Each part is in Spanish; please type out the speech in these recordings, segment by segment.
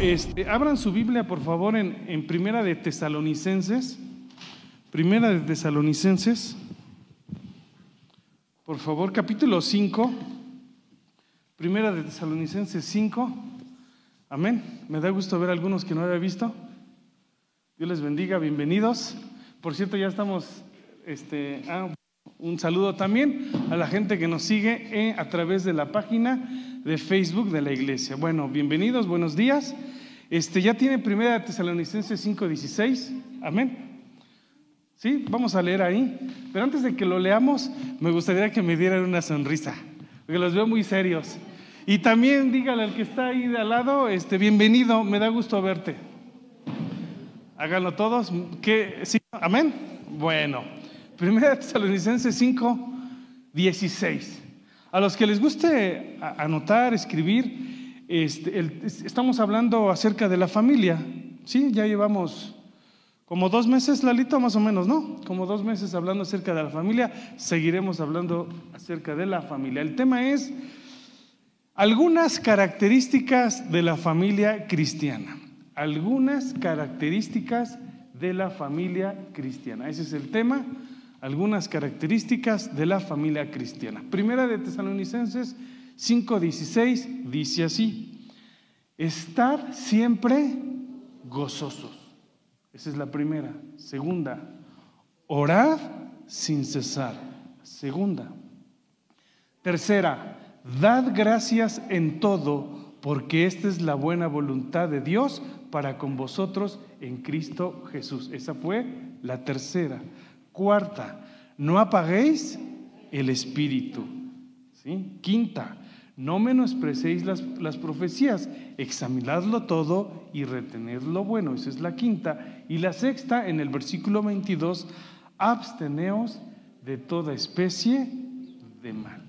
Este, abran su Biblia, por favor, en, en Primera de Tesalonicenses. Primera de Tesalonicenses. Por favor, capítulo 5. Primera de Tesalonicenses 5. Amén. Me da gusto ver a algunos que no había visto. Dios les bendiga, bienvenidos. Por cierto, ya estamos, este, ah, un saludo también a la gente que nos sigue eh, a través de la página de Facebook de la iglesia. Bueno, bienvenidos, buenos días. Este, ya tiene primera Tesalonicenses 5:16. Amén. Sí, vamos a leer ahí. Pero antes de que lo leamos, me gustaría que me dieran una sonrisa, porque los veo muy serios. Y también dígale al que está ahí de al lado, este, bienvenido, me da gusto verte. Háganlo todos. ¿Qué? ¿Sí? ¿Amén? Bueno, primera Tesalonicenses 5, 16. A los que les guste anotar, escribir, este, estamos hablando acerca de la familia. Sí, ya llevamos como dos meses, Lalito, más o menos, ¿no? Como dos meses hablando acerca de la familia, seguiremos hablando acerca de la familia. El tema es algunas características de la familia cristiana. Algunas características de la familia cristiana. Ese es el tema, algunas características de la familia cristiana. Primera de Tesalonicenses 5:16 dice así, estar siempre gozosos. Esa es la primera. Segunda, orad sin cesar. Segunda. Tercera, dad gracias en todo, porque esta es la buena voluntad de Dios para con vosotros en Cristo Jesús. Esa fue la tercera. Cuarta, no apaguéis el espíritu. ¿Sí? Quinta, no menosprecéis las, las profecías, examinadlo todo y retened lo bueno. Esa es la quinta. Y la sexta, en el versículo 22, absteneos de toda especie de mal.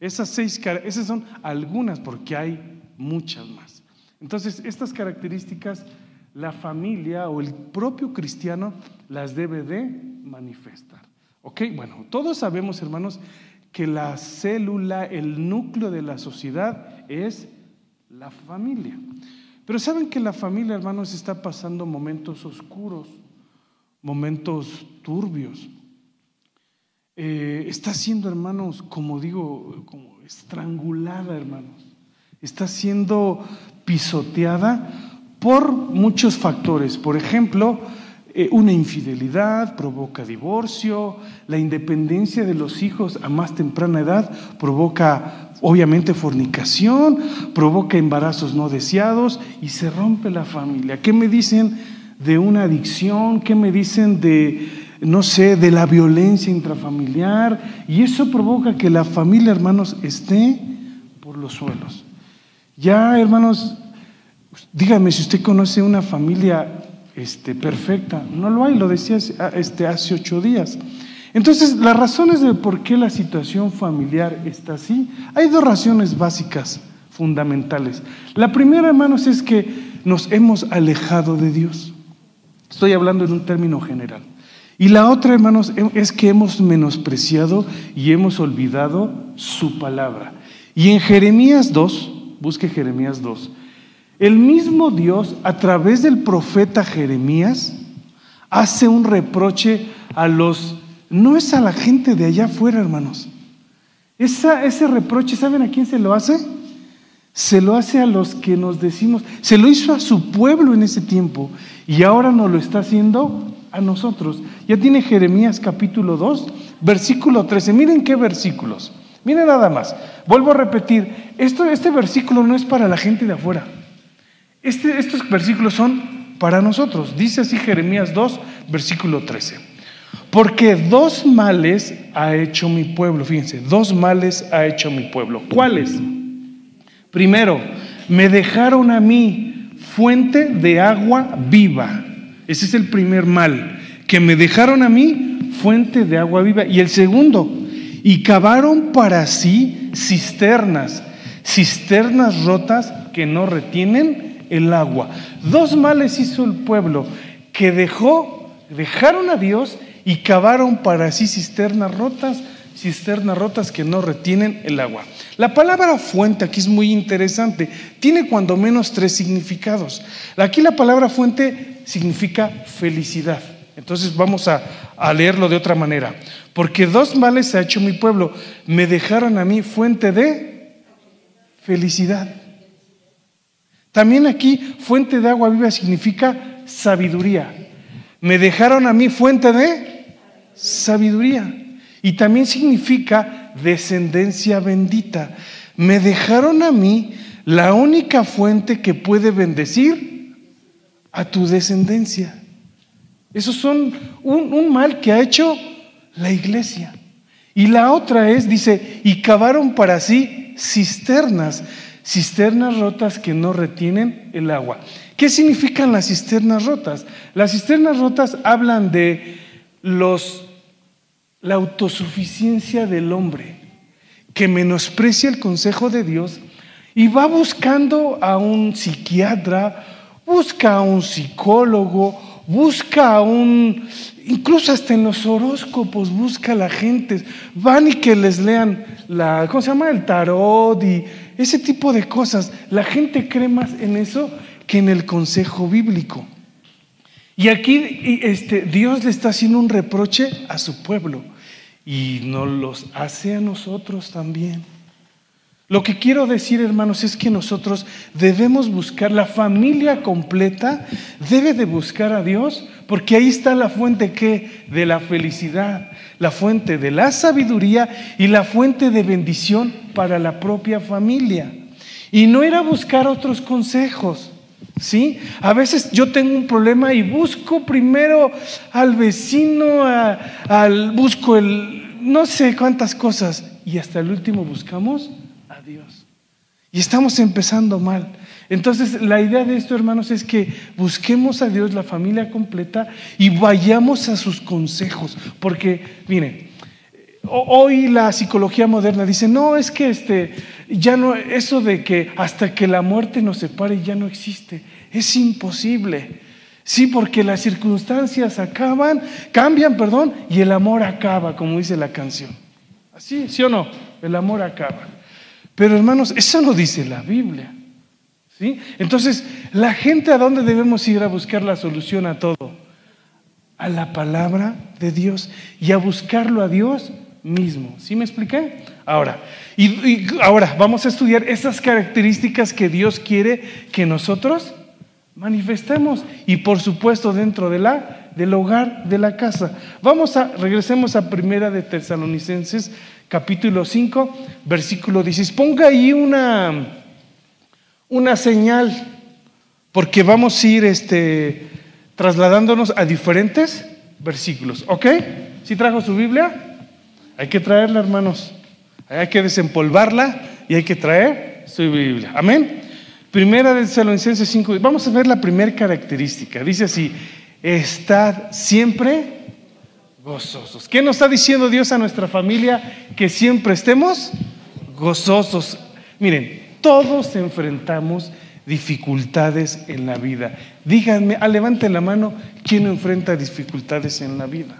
Esas seis, esas son algunas porque hay muchas más. Entonces, estas características, la familia o el propio cristiano las debe de manifestar. ¿Ok? Bueno, todos sabemos, hermanos, que la célula, el núcleo de la sociedad es la familia. Pero saben que la familia, hermanos, está pasando momentos oscuros, momentos turbios. Eh, está siendo, hermanos, como digo, como estrangulada, hermanos. Está siendo pisoteada por muchos factores. Por ejemplo, eh, una infidelidad provoca divorcio, la independencia de los hijos a más temprana edad provoca obviamente fornicación, provoca embarazos no deseados y se rompe la familia. ¿Qué me dicen de una adicción? ¿Qué me dicen de, no sé, de la violencia intrafamiliar? Y eso provoca que la familia, hermanos, esté por los suelos. Ya, hermanos, dígame si usted conoce una familia este, perfecta. No lo hay, lo decía este, hace ocho días. Entonces, las razones de por qué la situación familiar está así, hay dos razones básicas, fundamentales. La primera, hermanos, es que nos hemos alejado de Dios. Estoy hablando en un término general. Y la otra, hermanos, es que hemos menospreciado y hemos olvidado su palabra. Y en Jeremías 2, busque Jeremías 2, el mismo Dios, a través del profeta Jeremías, hace un reproche a los... No es a la gente de allá afuera, hermanos. ese reproche, ¿saben a quién se lo hace? Se lo hace a los que nos decimos, se lo hizo a su pueblo en ese tiempo y ahora nos lo está haciendo a nosotros. Ya tiene Jeremías capítulo 2, versículo 13. Miren qué versículos. Miren nada más. Vuelvo a repetir, esto, este versículo no es para la gente de afuera. Este, estos versículos son para nosotros. Dice así Jeremías 2, versículo 13. Porque dos males ha hecho mi pueblo. Fíjense, dos males ha hecho mi pueblo. ¿Cuáles? Primero, me dejaron a mí fuente de agua viva. Ese es el primer mal. Que me dejaron a mí fuente de agua viva. Y el segundo, y cavaron para sí cisternas, cisternas rotas que no retienen el agua. Dos males hizo el pueblo que dejó, dejaron a Dios y cavaron para sí cisternas rotas cisternas rotas que no retienen el agua. La palabra fuente aquí es muy interesante. Tiene cuando menos tres significados. Aquí la palabra fuente significa felicidad. Entonces vamos a, a leerlo de otra manera. Porque dos males ha hecho mi pueblo. Me dejaron a mí fuente de felicidad. También aquí fuente de agua viva significa sabiduría. Me dejaron a mí fuente de sabiduría. Y también significa descendencia bendita. Me dejaron a mí la única fuente que puede bendecir a tu descendencia. Esos son un, un, mal que ha hecho la iglesia. Y la otra es, dice, y cavaron para sí cisternas, cisternas rotas que no retienen el agua. ¿Qué significan las cisternas rotas? Las cisternas rotas hablan de los la autosuficiencia del hombre, que menosprecia el consejo de Dios y va buscando a un psiquiatra, busca a un psicólogo, busca a un, incluso hasta en los horóscopos busca a la gente, van y que les lean la, ¿cómo se llama? El tarot y ese tipo de cosas. La gente cree más en eso que en el consejo bíblico. Y aquí este, Dios le está haciendo un reproche a su pueblo y nos los hace a nosotros también. Lo que quiero decir, hermanos, es que nosotros debemos buscar, la familia completa debe de buscar a Dios, porque ahí está la fuente que de la felicidad, la fuente de la sabiduría y la fuente de bendición para la propia familia. Y no ir a buscar otros consejos. ¿Sí? A veces yo tengo un problema y busco primero al vecino, al, busco el, no sé cuántas cosas, y hasta el último buscamos a Dios. Y estamos empezando mal. Entonces, la idea de esto, hermanos, es que busquemos a Dios, la familia completa, y vayamos a sus consejos. Porque, miren, hoy la psicología moderna dice, no, es que este, ya no, eso de que hasta que la muerte nos separe ya no existe. Es imposible. Sí, porque las circunstancias acaban, cambian, perdón, y el amor acaba, como dice la canción. ¿Así? ¿Sí o no? El amor acaba. Pero hermanos, eso no dice la Biblia. Entonces, la gente a dónde debemos ir a buscar la solución a todo? A la palabra de Dios y a buscarlo a Dios mismo. ¿Sí me expliqué? Ahora, y, ahora vamos a estudiar esas características que Dios quiere que nosotros manifestemos y por supuesto dentro de la del hogar de la casa. Vamos a regresemos a Primera de Tesalonicenses capítulo 5, versículo 16. Ponga ahí una una señal porque vamos a ir este trasladándonos a diferentes versículos, ¿ok? ¿Sí trajo su Biblia? Hay que traerla, hermanos. Hay que desempolvarla y hay que traer su Biblia. Amén. Primera de Tesalonicenses 5. Vamos a ver la primera característica. Dice así: Estad siempre gozosos. ¿Qué nos está diciendo Dios a nuestra familia? Que siempre estemos gozosos. Miren, todos enfrentamos dificultades en la vida. Díganme, ah, levante la mano, ¿quién enfrenta dificultades en la vida?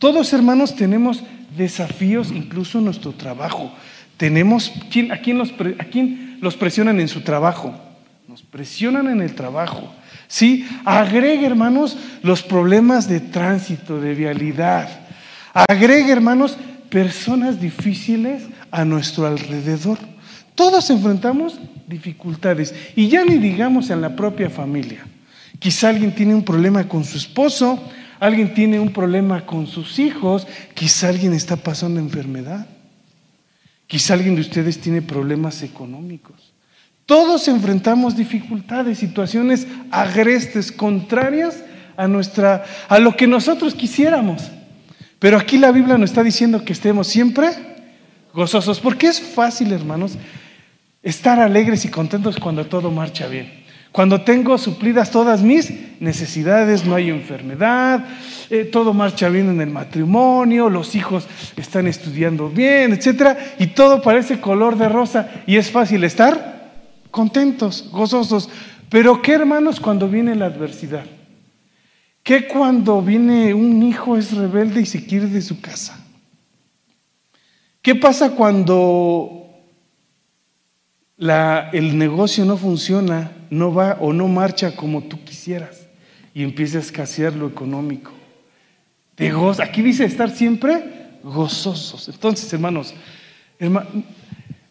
Todos hermanos tenemos desafíos incluso en nuestro trabajo. Tenemos, ¿a, quién los, ¿a quién los presionan en su trabajo? Nos presionan en el trabajo. ¿Sí? Agregue, hermanos, los problemas de tránsito, de vialidad. Agregue, hermanos, personas difíciles a nuestro alrededor. Todos enfrentamos dificultades y ya ni digamos en la propia familia. Quizá alguien tiene un problema con su esposo, alguien tiene un problema con sus hijos, quizá alguien está pasando enfermedad, quizá alguien de ustedes tiene problemas económicos. Todos enfrentamos dificultades, situaciones agrestes, contrarias a nuestra a lo que nosotros quisiéramos. Pero aquí la Biblia nos está diciendo que estemos siempre gozosos, porque es fácil, hermanos, estar alegres y contentos cuando todo marcha bien. Cuando tengo suplidas todas mis necesidades, no hay enfermedad, eh, todo marcha bien en el matrimonio, los hijos están estudiando bien, etcétera, y todo parece color de rosa y es fácil estar contentos, gozosos. Pero ¿qué hermanos cuando viene la adversidad? ¿Qué cuando viene un hijo es rebelde y se quiere de su casa? ¿Qué pasa cuando el negocio no funciona, no va o no marcha como tú quisieras y empieza a escasear lo económico? Aquí dice estar siempre gozosos. Entonces, hermanos,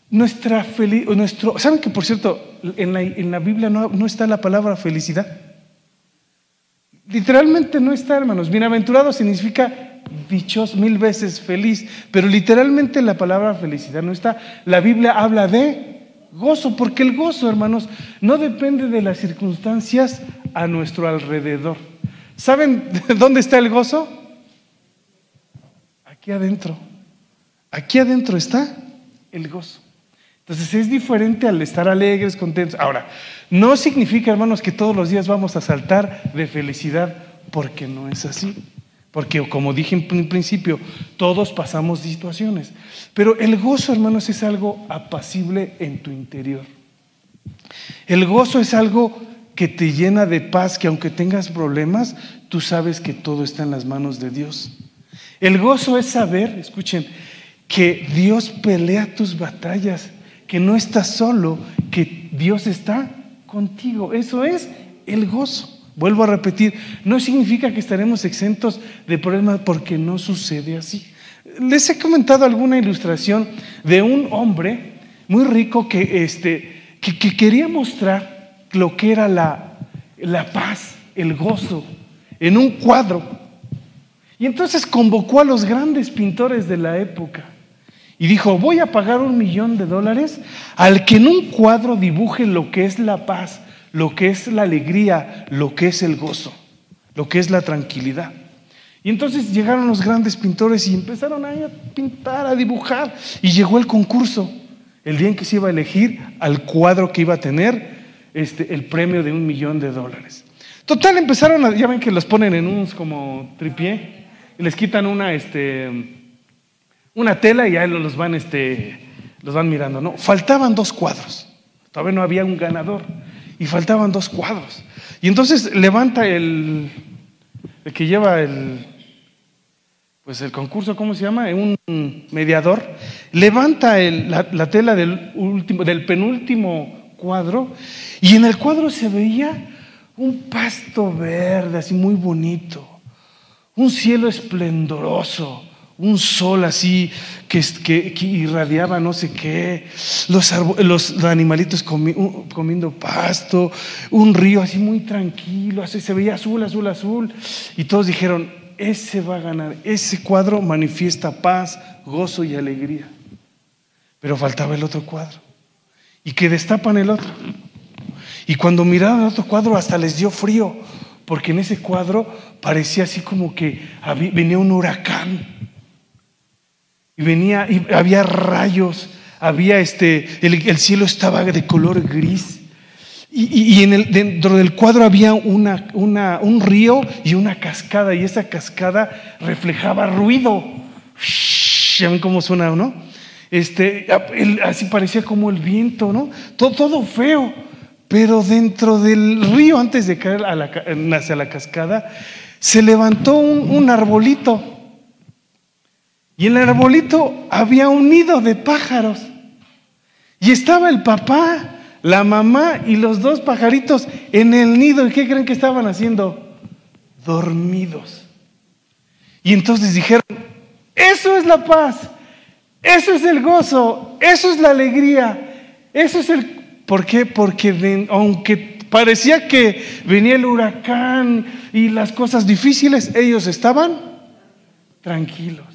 nuestra felicidad, nuestro, ¿saben que por cierto, en la, en la Biblia no, no está la palabra felicidad? Literalmente no está, hermanos. Bienaventurado significa dichos mil veces feliz, pero literalmente la palabra felicidad no está. La Biblia habla de gozo, porque el gozo, hermanos, no depende de las circunstancias a nuestro alrededor. ¿Saben dónde está el gozo? Aquí adentro. Aquí adentro está el gozo. Entonces es diferente al estar alegres, contentos. Ahora, no significa, hermanos, que todos los días vamos a saltar de felicidad, porque no es así. Porque como dije en principio, todos pasamos situaciones. Pero el gozo, hermanos, es algo apacible en tu interior. El gozo es algo que te llena de paz, que aunque tengas problemas, tú sabes que todo está en las manos de Dios. El gozo es saber, escuchen, que Dios pelea tus batallas que no estás solo, que Dios está contigo. Eso es el gozo. Vuelvo a repetir, no significa que estaremos exentos de problemas porque no sucede así. Les he comentado alguna ilustración de un hombre muy rico que, este, que, quería mostrar lo que era la, la paz, el gozo, en un cuadro. Y entonces convocó a los grandes pintores de la época y dijo, voy a pagar un millón de dólares al que en un cuadro dibuje lo que es la paz, lo que es la alegría, lo que es el gozo, lo que es la tranquilidad. Y entonces llegaron los grandes pintores y empezaron a pintar, a dibujar. Y llegó el concurso, el día en que se iba a elegir al cuadro que iba a tener este, el premio de un millón de dólares. Total, empezaron a, ya ven que los ponen en unos como tripié y les quitan una, este, una tela y ahí los van, este, los van mirando. No, faltaban dos cuadros. Todavía no había un ganador y faltaban dos cuadros. Y entonces levanta el, el que lleva el, pues el concurso, ¿cómo se llama? Un mediador. Levanta la, la, tela del, último, del penúltimo cuadro y en el cuadro se veía un pasto verde, así muy bonito, un cielo esplendoroso un sol así que, que, irradiaba no sé qué, los, animalitos comiendo pasto, un río así muy tranquilo, así se veía azul, azul, azul. Y todos dijeron, ese va a ganar, ese cuadro manifiesta paz, gozo y alegría. Pero faltaba el otro cuadro. Y que destapan el otro. Y cuando miraron el otro cuadro hasta les dio frío, porque en ese cuadro parecía así como que venía un huracán y venía, y había rayos, había este, el, cielo estaba de color gris. Y, en el, dentro del cuadro había una, una, un río y una cascada, y esa cascada reflejaba ruido. ¿Ya ven cómo suena, no? Este, así parecía como el viento, ¿no? Todo, todo feo. Pero dentro del río, antes de caer hacia la cascada, se levantó un, un arbolito y en el arbolito había un nido de pájaros. Y estaba el papá, la mamá y los dos pajaritos en el nido. ¿Y qué creen que estaban haciendo? Dormidos. Y entonces dijeron, eso es la paz, eso es el gozo, eso es la alegría, eso es el... ¿Por qué? Porque aunque parecía que venía el huracán y las cosas difíciles, ellos estaban tranquilos.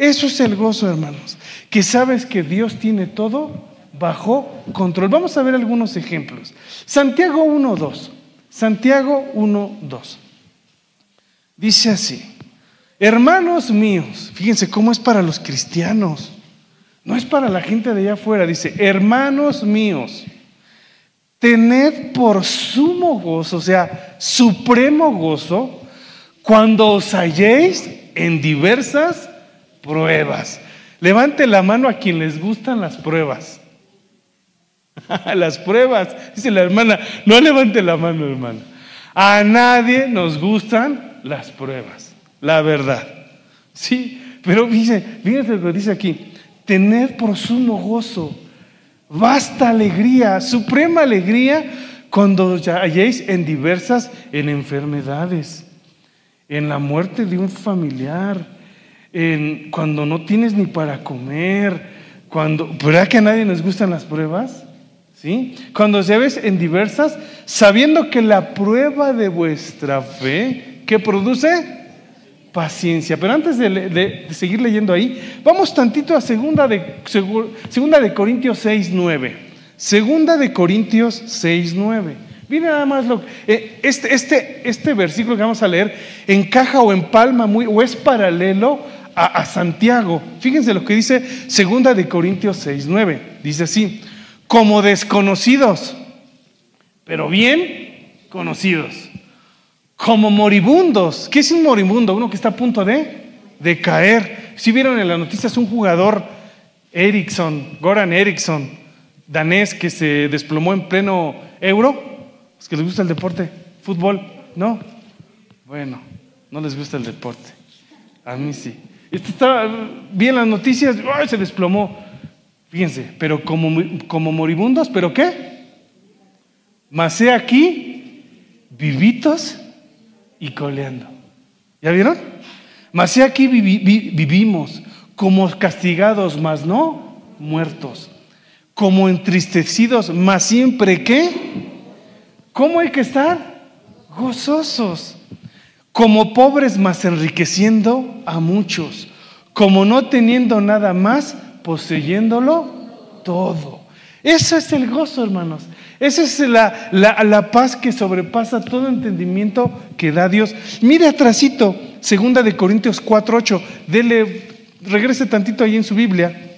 Eso es el gozo, hermanos, que sabes que Dios tiene todo bajo control. Vamos a ver algunos ejemplos. Santiago 1.2. Santiago 1.2. Dice así, hermanos míos, fíjense cómo es para los cristianos, no es para la gente de allá afuera, dice, hermanos míos, tened por sumo gozo, o sea, supremo gozo, cuando os halléis en diversas pruebas. Levante la mano a quien les gustan las pruebas. las pruebas, dice la hermana, no levante la mano, hermana. A nadie nos gustan las pruebas, la verdad. Sí, pero dice, fíjense lo que dice aquí. tener por sumo gozo, vasta alegría, suprema alegría cuando halléis en diversas, en enfermedades, en la muerte de un familiar, cuando no tienes ni para comer, cuando, ¿verdad que a nadie nos gustan las pruebas? ¿Sí? Cuando se ves en diversas, sabiendo que la prueba de vuestra fe, ¿qué produce? Paciencia. Pero antes de, seguir leyendo ahí, vamos tantito a segunda de, segunda de Corintios 6, 9. Segunda de Corintios 6, 9. Miren nada más lo eh, este, este, este versículo que vamos a leer encaja o empalma muy, o es paralelo a, Santiago. Fíjense lo que dice Segunda de Corintios 6, 9. Dice así, como desconocidos, pero bien conocidos. Como moribundos. ¿Qué es un moribundo? Uno que está a punto de, de caer. Si vieron en las noticias un jugador, Ericsson, Goran Ericsson, danés que se desplomó en pleno euro. ¿Es que les gusta el deporte? ¿Fútbol? ¿No? Bueno, no les gusta el deporte. A mí sí. Estaba bien las noticias, ¡ay! se desplomó. Fíjense, pero como, como moribundos, ¿pero qué? Macé aquí, vivitos y coleando. ¿Ya vieron? Macé aquí vivimos como castigados, mas no muertos como entristecidos, mas siempre que, ¿cómo hay que estar? Gozosos, como pobres, mas enriqueciendo a muchos, como no teniendo nada más, poseyéndolo todo. Eso es el gozo, hermanos. Esa es la, la, paz que sobrepasa todo entendimiento que da Dios. Mire atrásito, segunda de Corintios 4.8. Dele, regrese tantito ahí en su Biblia.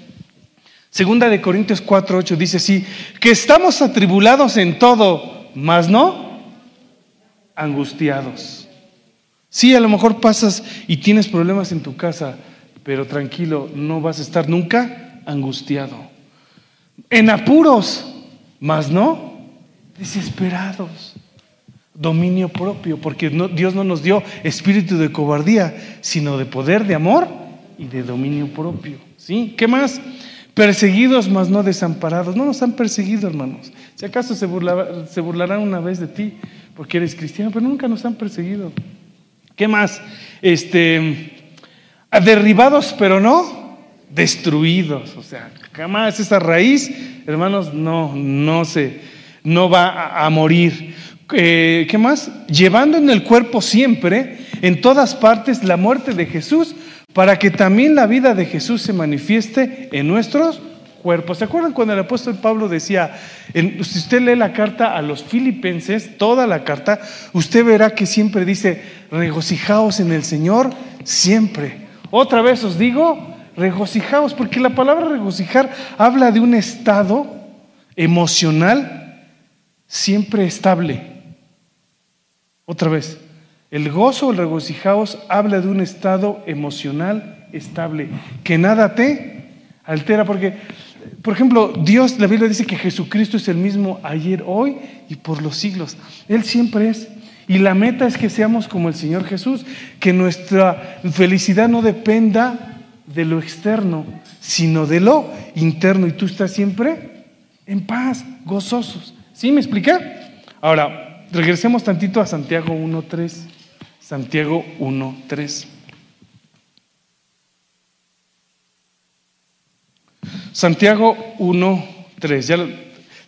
Segunda de Corintios 4:8 dice así, que estamos atribulados en todo, mas no angustiados. Sí, a lo mejor pasas y tienes problemas en tu casa, pero tranquilo, no vas a estar nunca angustiado. En apuros, mas no desesperados. Dominio propio, porque Dios no nos dio espíritu de cobardía, sino de poder, de amor y de dominio propio. ¿Sí? ¿Qué más? Perseguidos, mas no desamparados. No nos han perseguido, hermanos. Si acaso se, se burlarán una vez de ti porque eres cristiano, pero nunca nos han perseguido. ¿Qué más? Este, derribados, pero no destruidos. O sea, jamás esa raíz, hermanos, no, no se, no va a, morir. Eh, ¿Qué más? Llevando en el cuerpo siempre, en todas partes, la muerte de Jesús para que también la vida de Jesús se manifieste en nuestros cuerpos. ¿Se acuerdan cuando el apóstol Pablo decía, si usted lee la carta a los filipenses, toda la carta, usted verá que siempre dice, regocijaos en el Señor siempre. Otra vez os digo, regocijaos, porque la palabra regocijar habla de un estado emocional siempre estable. Otra vez, el gozo, el regocijaos, habla de un estado emocional estable, que nada te altera, porque, por ejemplo, Dios, la Biblia dice que Jesucristo es el mismo ayer, hoy y por los siglos. Él siempre es. Y la meta es que seamos como el Señor Jesús, que nuestra felicidad no dependa de lo externo, sino de lo interno. Y tú estás siempre en paz, gozosos. ¿Sí me expliqué? Ahora, regresemos tantito a Santiago 1.3. Santiago 1.3. Santiago 1.3. Ya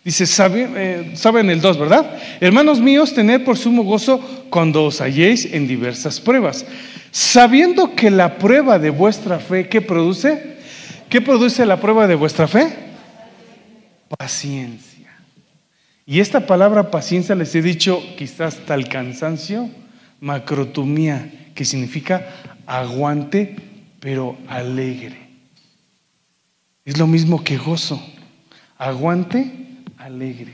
dice, eh, saben el 2, ¿verdad? Hermanos míos, tened por sumo gozo cuando os halléis en diversas pruebas, sabiendo que la prueba de vuestra fe, ¿qué produce? ¿Qué produce la prueba de vuestra fe? Paciencia. Y esta palabra paciencia les he dicho quizás el cansancio macrotumía, que significa aguante, pero alegre. Es lo mismo que gozo. Aguante, alegre.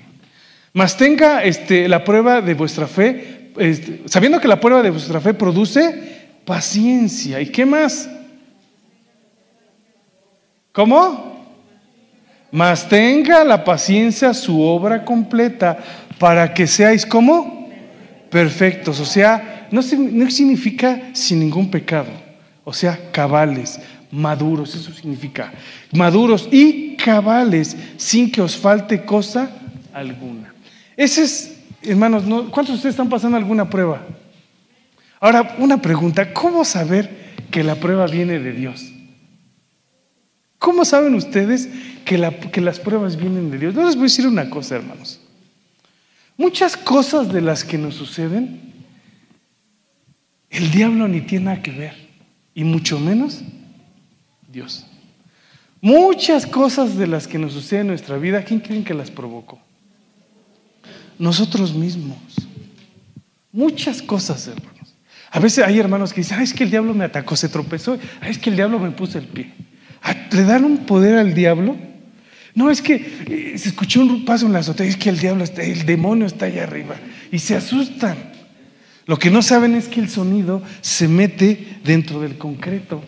Mas tenga este, la prueba de vuestra fe, este, sabiendo que la prueba de vuestra fe produce paciencia. ¿Y qué más? ¿Cómo? Mas tenga la paciencia su obra completa para que seáis como perfectos, o sea, no, significa sin ningún pecado, o sea, cabales, maduros, eso significa maduros y cabales, sin que os falte cosa alguna. Ese es, hermanos, ¿cuántos de ustedes están pasando alguna prueba? Ahora, una pregunta, ¿cómo saber que la prueba viene de Dios? ¿Cómo saben ustedes que, las pruebas vienen de Dios? No les voy a decir una cosa, hermanos. Muchas cosas de las que nos suceden, el diablo ni tiene nada que ver, y mucho menos Dios. Muchas cosas de las que nos suceden en nuestra vida, ¿quién creen que las provocó? Nosotros mismos. Muchas cosas, hermanos. A veces hay hermanos que dicen, es que el diablo me atacó, se tropezó, es que el diablo me puso el pie. ¿Le dan un poder al diablo? No, es que eh, se escuchó un paso en la azotea, es que el diablo está, el demonio está allá arriba. Y se asustan. Lo que no saben es que el sonido se mete dentro del concreto.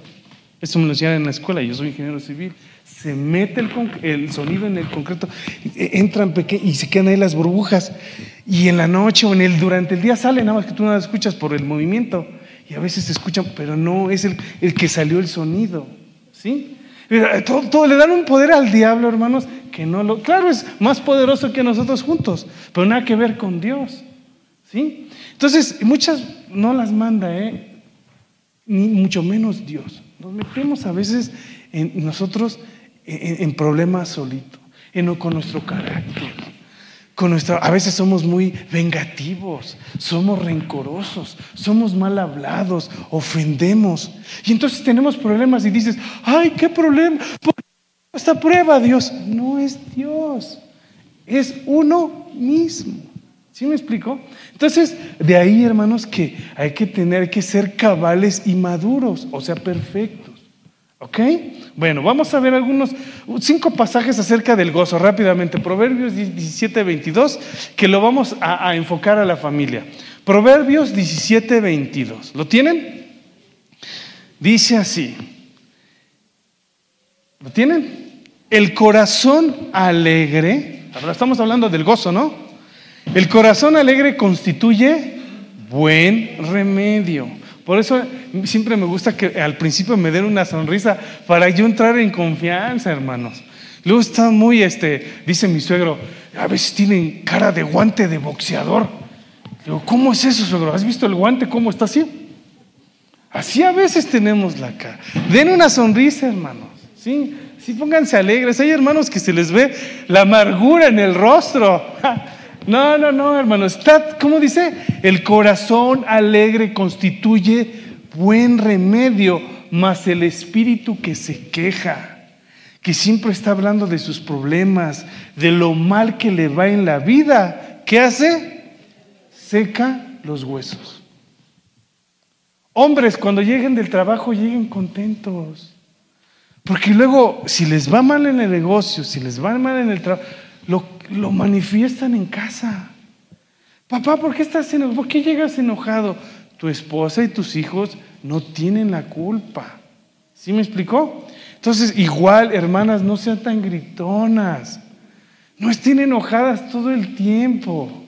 Eso me lo decían en la escuela, yo soy ingeniero civil. Se mete el, sonido en el concreto, e, entran y se quedan ahí las burbujas. Y en la noche o en el, durante el día sale, nada más que tú no las escuchas por el movimiento. Y a veces se escuchan, pero no es el, el que salió el sonido. ¿Sí? Todo, le dan un poder al diablo, hermanos, que no lo. Claro, es más poderoso que nosotros juntos, pero nada que ver con Dios. ¿Sí? Entonces, muchas no las manda, ¿eh? Ni mucho menos Dios. Nos metemos a veces en nosotros en, problemas solitos, en, con nuestro carácter a veces somos muy vengativos, somos rencorosos, somos mal hablados, ofendemos. Y entonces tenemos problemas y dices, ay, ¿qué problema? ¿Por qué esta prueba, Dios? No es Dios, es uno mismo. ¿Sí me explico? Entonces, de ahí, hermanos, que hay que tener que ser cabales y maduros, o sea, perfectos. ¿Ok? Bueno, vamos a ver algunos, cinco pasajes acerca del gozo rápidamente. Proverbios 17, 22, que lo vamos a, enfocar a la familia. Proverbios 17, 22. ¿Lo tienen? Dice así. ¿Lo tienen? El corazón alegre, ahora estamos hablando del gozo, ¿no? El corazón alegre constituye buen remedio por eso siempre me gusta que al principio me den una sonrisa para yo entrar en confianza, hermanos. Luego está muy, este, dice mi suegro, a veces tienen cara de guante de boxeador. Digo, ¿cómo es eso, suegro? ¿Has visto el guante cómo está así? Así a veces tenemos la cara. Den una sonrisa, hermanos. Sí, sí, pónganse alegres. Hay hermanos que se les ve la amargura en el rostro. No, no, no, hermano. Está, ¿cómo dice? El corazón alegre constituye buen remedio, mas el espíritu que se queja, que siempre está hablando de sus problemas, de lo mal que le va en la vida, ¿qué hace? Seca los huesos. Hombres, cuando lleguen del trabajo, lleguen contentos. Porque luego, si les va mal en el negocio, si les va mal en el trabajo, lo, manifiestan en casa. Papá, ¿por qué estás enojado? ¿Por qué llegas enojado? Tu esposa y tus hijos no tienen la culpa. ¿Sí me explicó? Entonces, igual, hermanas, no sean tan gritonas. No estén enojadas todo el tiempo.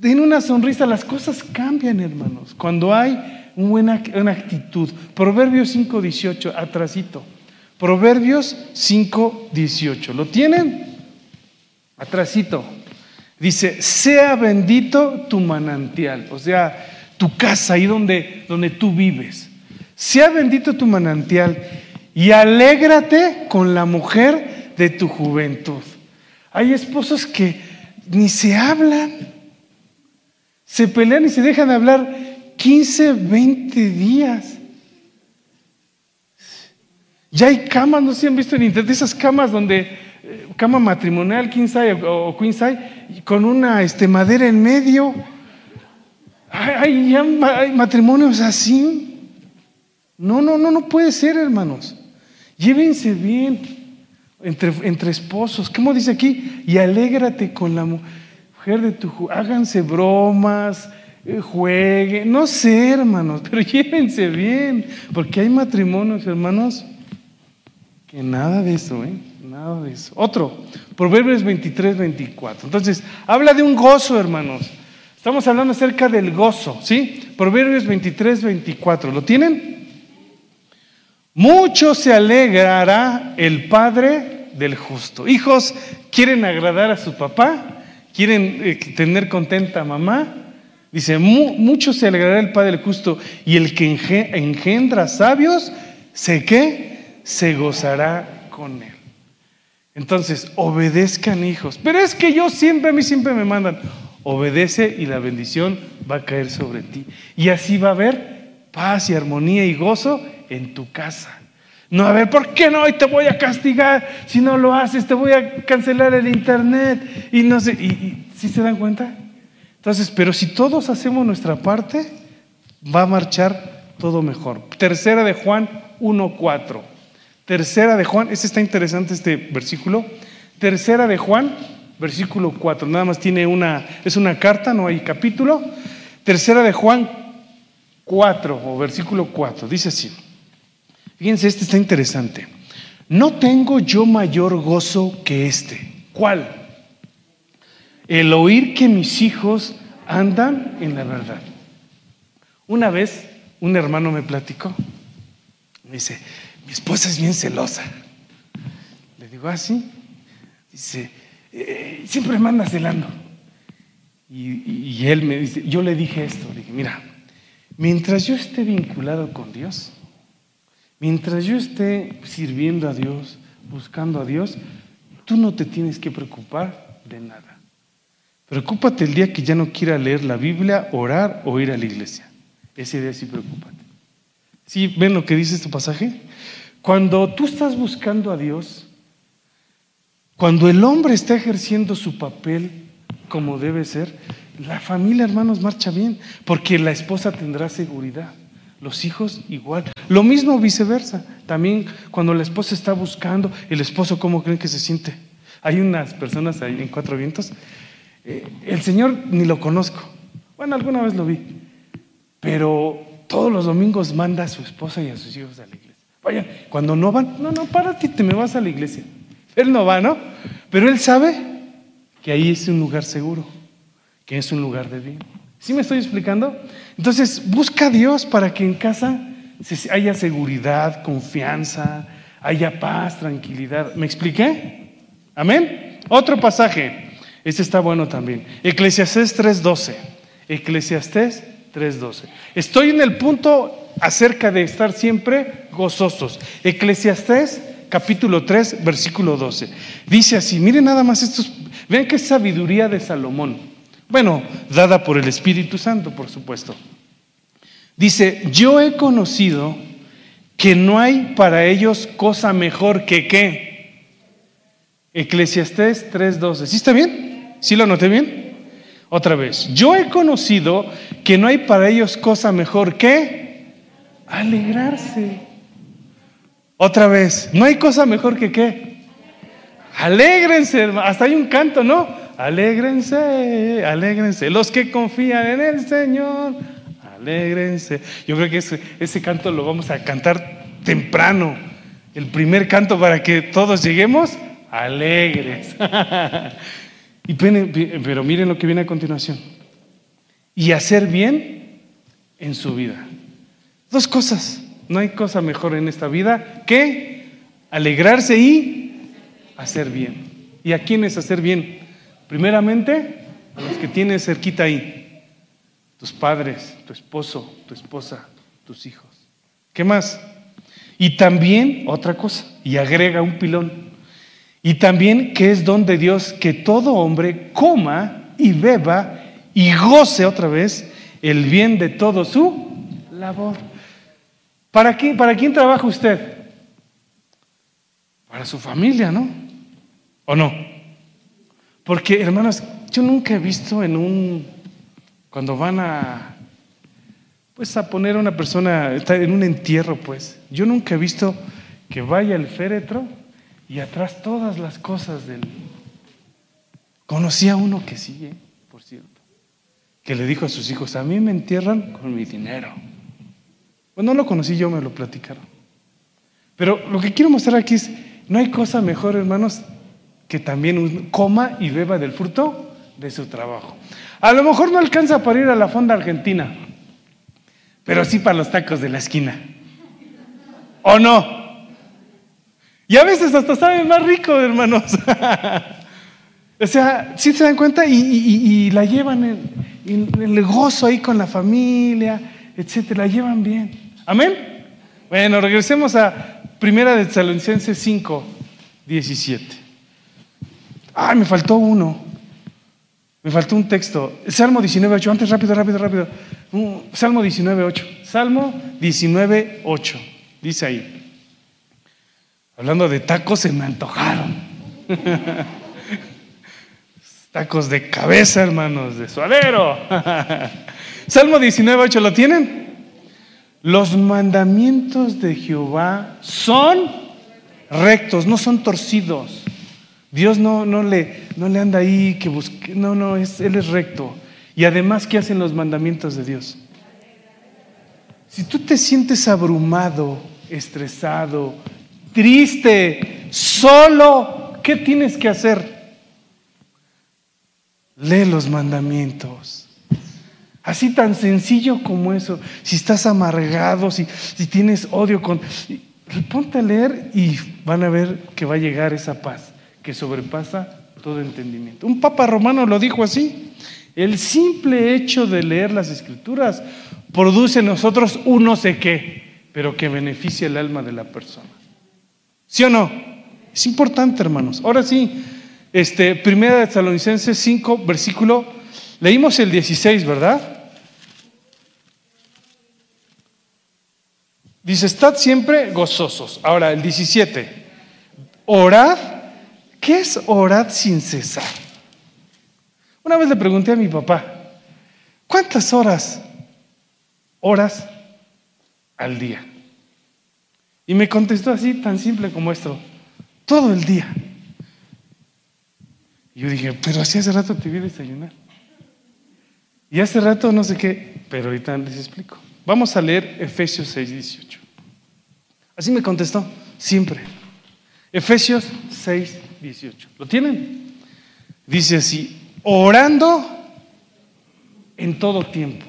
Den una sonrisa, las cosas cambian, hermanos. Cuando hay una buena una actitud. Proverbios 5.18, atrasito. Proverbios 5.18. ¿Lo tienen? Atrasito. Dice, sea bendito tu manantial, o sea, tu casa, ahí donde, donde tú vives. Sea bendito tu manantial y alégrate con la mujer de tu juventud. Hay esposos que ni se hablan, se pelean y se dejan hablar 15, 20 días. Ya hay camas, no sé si han visto en internet, esas camas donde cama matrimonial, king size o queen size, con una este, madera en medio. Hay, hay, matrimonios así. No, no, no, no puede ser, hermanos. Llévense bien entre, entre esposos. ¿Cómo dice aquí? Y alégrate con la mujer de tu... Háganse bromas, eh, jueguen, no sé, hermanos, pero llévense bien, porque hay matrimonios, hermanos, que nada de eso, ¿eh? Otro, Proverbios 23, 24. Entonces, habla de un gozo, hermanos. Estamos hablando acerca del gozo, ¿sí? Proverbios 23, 24. ¿Lo tienen? Mucho se alegrará el Padre del justo. Hijos, ¿quieren agradar a su papá? ¿Quieren eh, tener contenta a mamá? Dice, mucho se alegrará el Padre del justo y el que engendra sabios, ¿se qué? Se gozará con él. Entonces, obedezcan hijos. Pero es que yo siempre, a mí siempre me mandan, obedece y la bendición va a caer sobre ti. Y así va a haber paz y armonía y gozo en tu casa. No, a ver, ¿por qué no? Y te voy a castigar. Si no lo haces, te voy a cancelar el internet. Y no sé, y, ¿sí se dan cuenta? Entonces, pero si todos hacemos nuestra parte, va a marchar todo mejor. Tercera de Juan 1.4. Tercera de Juan, este está interesante este versículo. Tercera de Juan, versículo 4. Nada más tiene una, es una carta, no hay capítulo. Tercera de Juan 4 o versículo 4. Dice así. Fíjense, este está interesante. No tengo yo mayor gozo que este. ¿Cuál? El oír que mis hijos andan en la verdad. Una vez un hermano me platicó. Me dice, mi esposa es bien celosa. Le digo, así. Ah, dice, eh, siempre me anda celando. Y, y, él me dice, yo le dije esto, le dije, mira, mientras yo esté vinculado con Dios, Mientras yo esté sirviendo a Dios, buscando a Dios, tú no te tienes que preocupar de nada. Preocúpate el día que ya no quiera leer la Biblia, orar o ir a la iglesia. Ese día sí preocúpate. ¿Sí ven lo que dice este pasaje? Cuando tú estás buscando a Dios, cuando el hombre está ejerciendo su papel como debe ser, la familia, hermanos, marcha bien, porque la esposa tendrá seguridad. Los hijos igual. Lo mismo viceversa. También cuando la esposa está buscando, el esposo, ¿cómo creen que se siente? Hay unas personas ahí en Cuatro Vientos. Eh, el Señor ni lo conozco. Bueno, alguna vez lo vi. Pero todos los domingos manda a su esposa y a sus hijos a la iglesia. Vaya, cuando no van, no, no, párate, te me vas a la iglesia. Él no va, ¿no? Pero él sabe que ahí es un lugar seguro, que es un lugar de bien. ¿Sí me estoy explicando? Entonces, busca a Dios para que en casa haya seguridad, confianza, haya paz, tranquilidad. ¿Me expliqué? Amén. Otro pasaje. Este está bueno también. Eclesiastés 3.12. Eclesiastés 3.12. Estoy en el punto acerca de estar siempre gozosos. Eclesiastés capítulo 3, versículo 12. Dice así, miren nada más estos, vean qué sabiduría de Salomón. Bueno, dada por el Espíritu Santo, por supuesto. Dice, yo he conocido que no hay para ellos cosa mejor que qué. Eclesiastés 3:12. ¿Sí está bien? ¿Sí lo noté bien? Otra vez, yo he conocido que no hay para ellos cosa mejor que alegrarse. Otra vez, no hay cosa mejor que qué. Alégrense, hasta hay un canto, ¿no? Alégrense, alégrense. Los que confían en el Señor, alégrense. Yo creo que ese, ese canto lo vamos a cantar temprano. El primer canto para que todos lleguemos alegres. y, pero miren lo que viene a continuación. Y hacer bien en su vida. Dos cosas. No hay cosa mejor en esta vida que alegrarse y hacer bien. ¿Y a quién es hacer bien? Primeramente, a los que tienes cerquita ahí, tus padres, tu esposo, tu esposa, tus hijos. ¿Qué más? Y también otra cosa, y agrega un pilón. Y también que es don de Dios que todo hombre coma y beba y goce otra vez el bien de todo su labor. ¿Para quién, para quién trabaja usted? Para su familia, ¿no? ¿O no? Porque, hermanos, yo nunca he visto en un, cuando van a, pues a poner a una persona, en un entierro, pues, yo nunca he visto que vaya el féretro y atrás todas las cosas del... Conocí a uno que sigue, por cierto, que le dijo a sus hijos, a mí me entierran con mi dinero. Bueno, no lo conocí yo, me lo platicaron. Pero lo que quiero mostrar aquí es, no hay cosa mejor, hermanos, que también coma y beba del fruto de su trabajo. A lo mejor no alcanza para ir a la fonda argentina, pero sí para los tacos de la esquina. ¿O no? Y a veces hasta sabe más rico, hermanos. o sea, sí se dan cuenta y, la llevan en, el gozo ahí con la familia, etcétera, la llevan bien. Amén. Bueno, regresemos a Primera de Tesalonicenses 5, 17. Ay, me faltó uno. Me faltó un texto. Salmo 19, 8. Antes, rápido, rápido, rápido. Salmo 19, 8. Salmo 19, 8. Dice ahí. Hablando de tacos, se me antojaron. tacos de cabeza, hermanos, de suadero. Salmo 19, 8. ¿Lo tienen? Los mandamientos de Jehová son rectos, no son torcidos. Dios no, no, le, no le anda ahí que busque, no, no, es, Él es recto. Y además, ¿qué hacen los mandamientos de Dios? Si tú te sientes abrumado, estresado, triste, solo, ¿qué tienes que hacer? Lee los mandamientos. Así tan sencillo como eso. Si estás amargado, si, si tienes odio con... Ponte a leer y van a ver que va a llegar esa paz que sobrepasa todo entendimiento. Un papa romano lo dijo así. El simple hecho de leer las escrituras produce en nosotros un no sé qué, pero que beneficia el alma de la persona. ¿Sí o no? Es importante, hermanos. Ahora sí, este, Primera de Tesalonicenses 5, versículo, leímos el 16, ¿verdad? Dice, estad siempre gozosos. Ahora, el 17, orad ¿Qué es orar sin cesar? Una vez le pregunté a mi papá, ¿cuántas horas horas al día? Y me contestó así, tan simple como esto, todo el día. Y yo dije, pero así hace rato te vi desayunar. Y hace rato no sé qué, pero ahorita les explico. Vamos a leer Efesios 6, 18. Así me contestó, siempre. Efesios 6, 18. ¿Lo tienen? Dice así, orando en todo tiempo.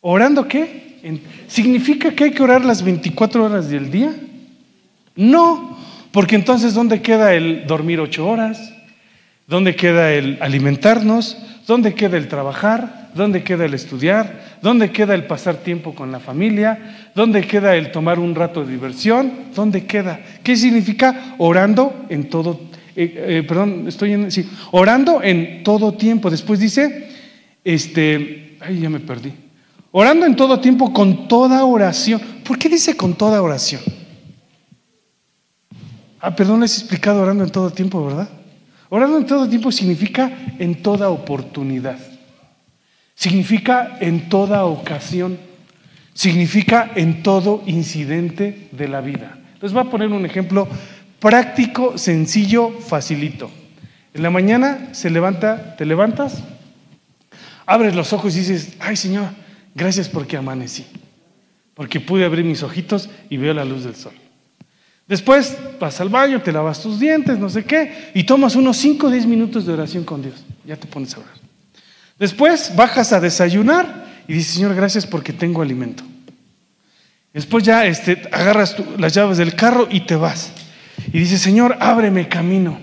¿Orando qué? ¿Significa que hay que orar las 24 horas del día? No, porque entonces ¿dónde queda el dormir 8 horas? ¿Dónde queda el alimentarnos? ¿Dónde queda el trabajar? ¿Dónde queda el estudiar? ¿Dónde queda el pasar tiempo con la familia? ¿Dónde queda el tomar un rato de diversión? ¿Dónde queda? ¿Qué significa orando en todo? Eh, eh, perdón, estoy en sí, orando en todo tiempo. Después dice, este, ay, ya me perdí. Orando en todo tiempo con toda oración. ¿Por qué dice con toda oración? Ah, perdón, les he explicado orando en todo tiempo, ¿verdad? Orando en todo tiempo significa en toda oportunidad. Significa en toda ocasión. Significa en todo incidente de la vida. Les voy a poner un ejemplo práctico, sencillo, facilito. En la mañana se levanta, te levantas, abres los ojos y dices, ay Señor, gracias porque amanecí, porque pude abrir mis ojitos y veo la luz del sol. Después vas al baño, te lavas tus dientes, no sé qué, y tomas unos 5 o 10 minutos de oración con Dios. Ya te pones a orar. Después bajas a desayunar y dices, Señor, gracias porque tengo alimento. Después ya este, agarras las llaves del carro y te vas. Y dices, Señor, ábreme camino.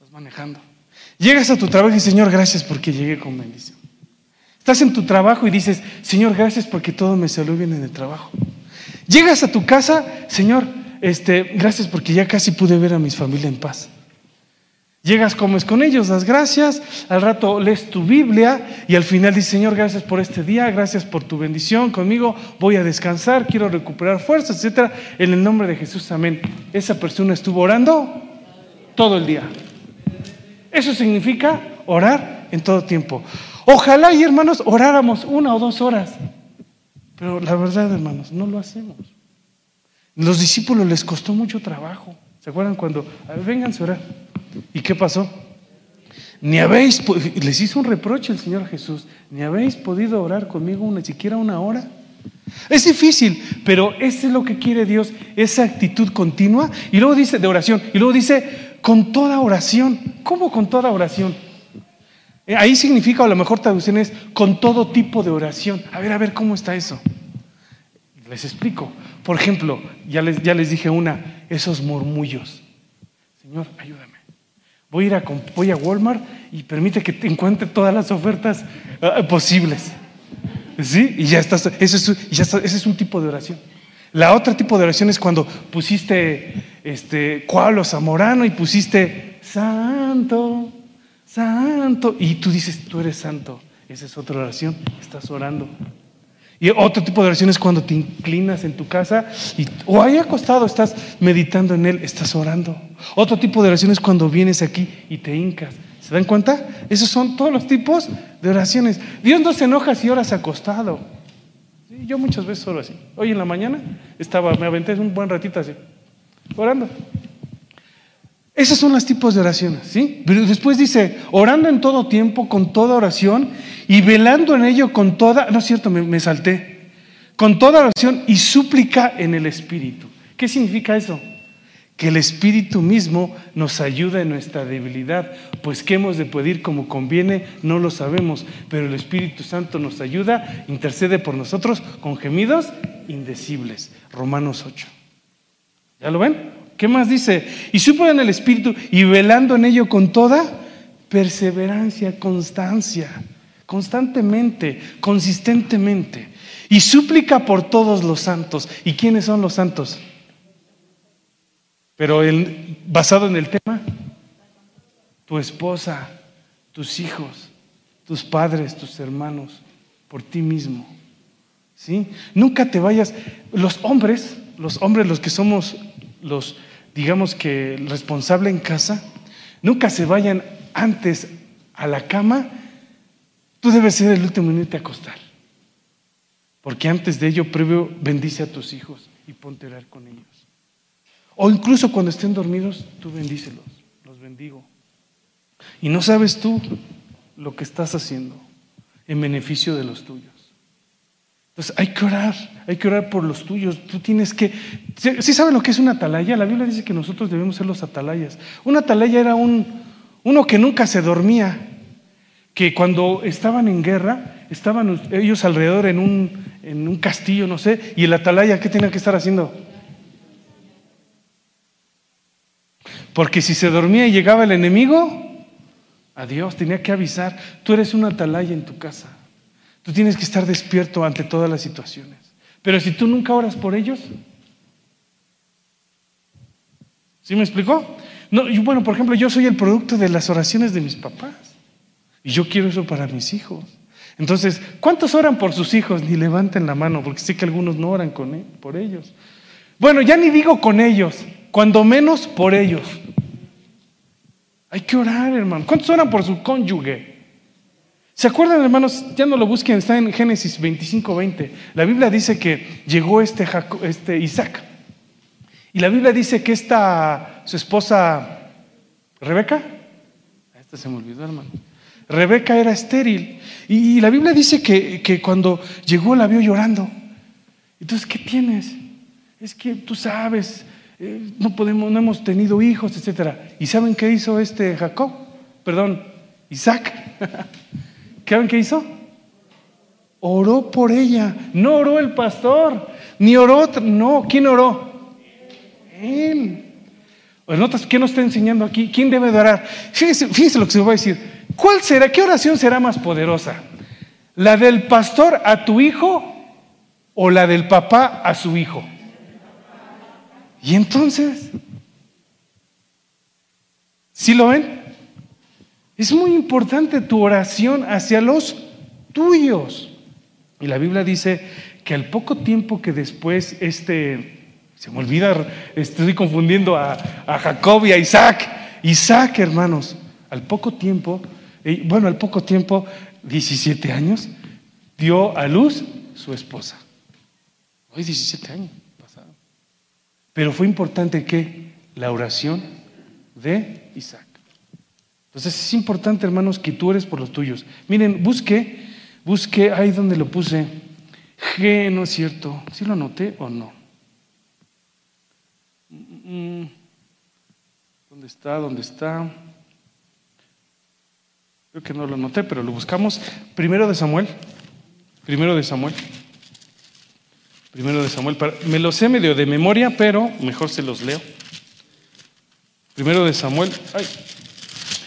Vas manejando. Llegas a tu trabajo y dices, Señor, gracias porque llegué con bendición. Estás en tu trabajo y dices, Señor, gracias porque todo me salió bien en el trabajo. Llegas a tu casa, Señor, este, gracias porque ya casi pude ver a mis familia en paz. Llegas, comes con ellos, das gracias, al rato lees tu Biblia y al final dices, Señor, gracias por este día, gracias por tu bendición conmigo, voy a descansar, quiero recuperar fuerzas, etc. En el nombre de Jesús, amén. Esa persona estuvo orando todo el día. Eso significa orar en todo tiempo. Ojalá y hermanos oráramos una o dos horas, pero la verdad, hermanos, no lo hacemos. Los discípulos les costó mucho trabajo. ¿Se acuerdan cuando, vengan a orar? ¿Y qué pasó? Ni habéis, les hizo un reproche el Señor Jesús, ni habéis podido orar conmigo una siquiera una hora. Es difícil, pero eso es lo que quiere Dios, esa actitud continua. Y luego dice de oración, y luego dice con toda oración. ¿Cómo con toda oración? Eh, ahí significa, o la mejor traducción es con todo tipo de oración. A ver, a ver, ¿cómo está eso? Les explico. Por ejemplo, ya les, ya les dije una, esos murmullos. Señor, ayúdame. Voy a ir a, voy a Walmart y permite que te encuentre todas las ofertas ah, posibles. ¿Sí? Y ya estás, ese es, ya ese es un tipo de oración. La otra tipo de oración es cuando pusiste este cualo zamorano y pusiste santo, santo, y tú dices, tú eres santo. Esa es otra oración, estás orando. Y otro tipo de oración es cuando te inclinas en tu casa y, o ahí acostado estás meditando en Él, estás orando. Otro tipo de oración es cuando vienes aquí y te hincas. ¿Se dan cuenta? Esos son todos los tipos de oraciones. Dios no se enoja si oras acostado. yo muchas veces oro así. Hoy en la mañana estaba, me aventé un buen ratito así, orando. Esos son los tipos de oraciones, ¿sí? Pero después dice, orando en todo tiempo, con toda oración y velando en ello con toda, no es cierto, me, salté, con toda oración y súplica en el Espíritu. ¿Qué significa eso? Que el Espíritu mismo nos ayuda en nuestra debilidad, pues que hemos de pedir como conviene, no lo sabemos, pero el Espíritu Santo nos ayuda, intercede por nosotros con gemidos indecibles. Romanos 8. ¿Ya lo ven? ¿Qué más dice? Y supo en el Espíritu y velando en ello con toda perseverancia, constancia, constantemente, consistentemente. Y súplica por todos los santos. ¿Y quiénes son los santos? Pero basado en el tema, tu esposa, tus hijos, tus padres, tus hermanos, por ti mismo. ¿Sí? Nunca te vayas. Los hombres, los hombres, los que somos los digamos que el responsable en casa, nunca se vayan antes a la cama, tú debes ser el último en irte a acostar. Porque antes de ello, previo, bendice a tus hijos y ponte a orar con ellos. O incluso cuando estén dormidos, tú bendícelos, los bendigo. Y no sabes tú lo que estás haciendo en beneficio de los tuyos. Entonces hay que orar, hay que orar por los tuyos. Tú tienes que... ¿Sí saben lo que es una atalaya? La Biblia dice que nosotros debemos ser los atalayas. Una atalaya era un, uno que nunca se dormía, que cuando estaban en guerra, estaban ellos alrededor en un, en un castillo, no sé, y el atalaya, ¿qué tenía que estar haciendo? Porque si se dormía y llegaba el enemigo, adiós, tenía que avisar. Tú eres un atalaya en tu casa. Tú tienes que estar despierto ante todas las situaciones. Pero si tú nunca oras por ellos, ¿sí me explicó? No, bueno, por ejemplo, yo soy el producto de las oraciones de mis papás. Y yo quiero eso para mis hijos. Entonces, ¿cuántos oran por sus hijos? Ni levanten la mano, porque sé que algunos no oran con él, por ellos. Bueno, ya ni digo con ellos, cuando menos por ellos. Hay que orar, hermano. ¿Cuántos oran por su cónyuge? ¿Se acuerdan, hermanos? Ya no lo busquen, está en Génesis 25, 20. La Biblia dice que llegó este, este Isaac. Y la Biblia dice que esta, su esposa, Rebeca, esta se me olvidó, hermano. Rebeca era estéril. Y, la Biblia dice que, que, cuando llegó la vio llorando. Entonces, ¿qué tienes? Es que tú sabes, eh, no podemos, no hemos tenido hijos, etc. ¿Y saben qué hizo este Jacob? Perdón, Isaac. ¿Saben qué hizo? Oró por ella. No oró el pastor, ni oró otro. No, ¿quién oró? Él. Notas qué nos está enseñando aquí? ¿Quién debe de orar? Fíjese lo que se va a decir. ¿Cuál será? ¿Qué oración será más poderosa? ¿La del pastor a tu hijo o la del papá a su hijo? Y entonces, ¿sí lo ven? Es muy importante tu oración hacia los tuyos. Y la Biblia dice que al poco tiempo que después este, se me olvida, estoy confundiendo a, Jacob y a Isaac. Isaac, hermanos, al poco tiempo, eh, bueno, al poco tiempo, 17 años, dio a luz su esposa. Hoy 17 años pasado. Pero fue importante que la oración de Isaac. Entonces es importante, hermanos, que tú eres por los tuyos. Miren, busque, busque ahí donde lo puse. G, no es cierto. ¿Sí lo anoté o no? Mm, ¿Dónde está? ¿Dónde está? Creo que no lo anoté, pero lo buscamos. Primero de Samuel. Primero de Samuel. Primero de Samuel, me lo sé medio de memoria, pero mejor se los leo. Primero de Samuel, ay,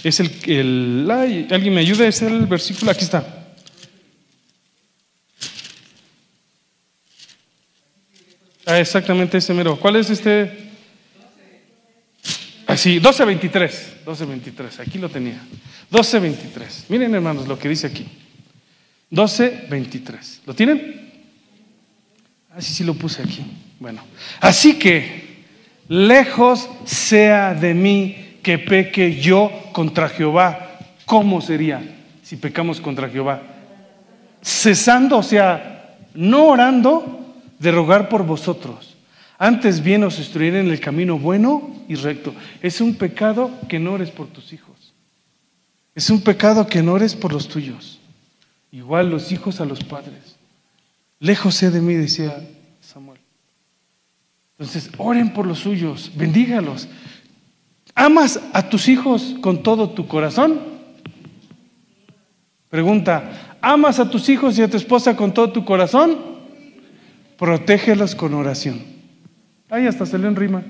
es el, el alguien me ayuda, es el versículo, aquí está. Ah, exactamente ese mero. ¿Cuál es este? Ah, sí, 12.23. 12.23, aquí lo tenía. 12.23. Miren hermanos lo que dice aquí. 12.23. ¿Lo tienen? Así ah, sí lo puse aquí. Bueno, así que lejos sea de mí que peque yo contra Jehová. ¿Cómo sería si pecamos contra Jehová? Cesando, o sea, no orando, de rogar por vosotros. Antes bien os instruir en el camino bueno y recto. Es un pecado que no ores por tus hijos. Es un pecado que no ores por los tuyos. Igual los hijos a los padres. Lejos sea de mí, decía Samuel. Entonces, oren por los suyos, bendígalos. ¿Amas a tus hijos con todo tu corazón? Pregunta, ¿amas a tus hijos y a tu esposa con todo tu corazón? protégelos con oración. Ahí hasta se le rima.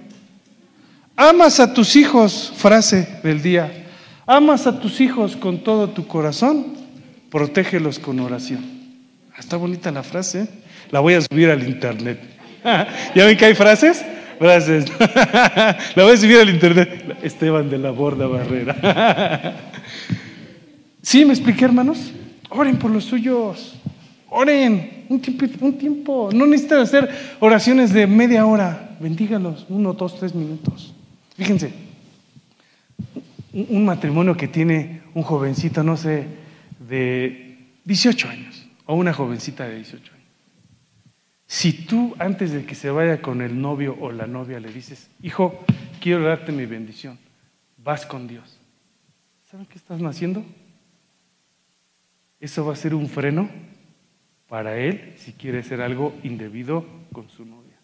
Amas a tus hijos, frase del día. Amas a tus hijos con todo tu corazón, protégelos con oración. Ah, está bonita la frase. ¿eh? La voy a subir al internet. ¿Ya ven que hay frases? Frases. la voy a subir al internet. Esteban de la Borda Barrera. ¿Sí me expliqué, hermanos? Oren por los suyos. Oren un tiempo, un tiempo. No necesitan hacer oraciones de media hora. Bendígalos, uno, dos, tres minutos. Fíjense, un matrimonio que tiene un jovencito, no sé, de 18 años, o una jovencita de 18 años. Si tú antes de que se vaya con el novio o la novia le dices, hijo, quiero darte mi bendición, vas con Dios. ¿Saben qué estás haciendo? Eso va a ser un freno para él si quiere hacer algo indebido con su novia.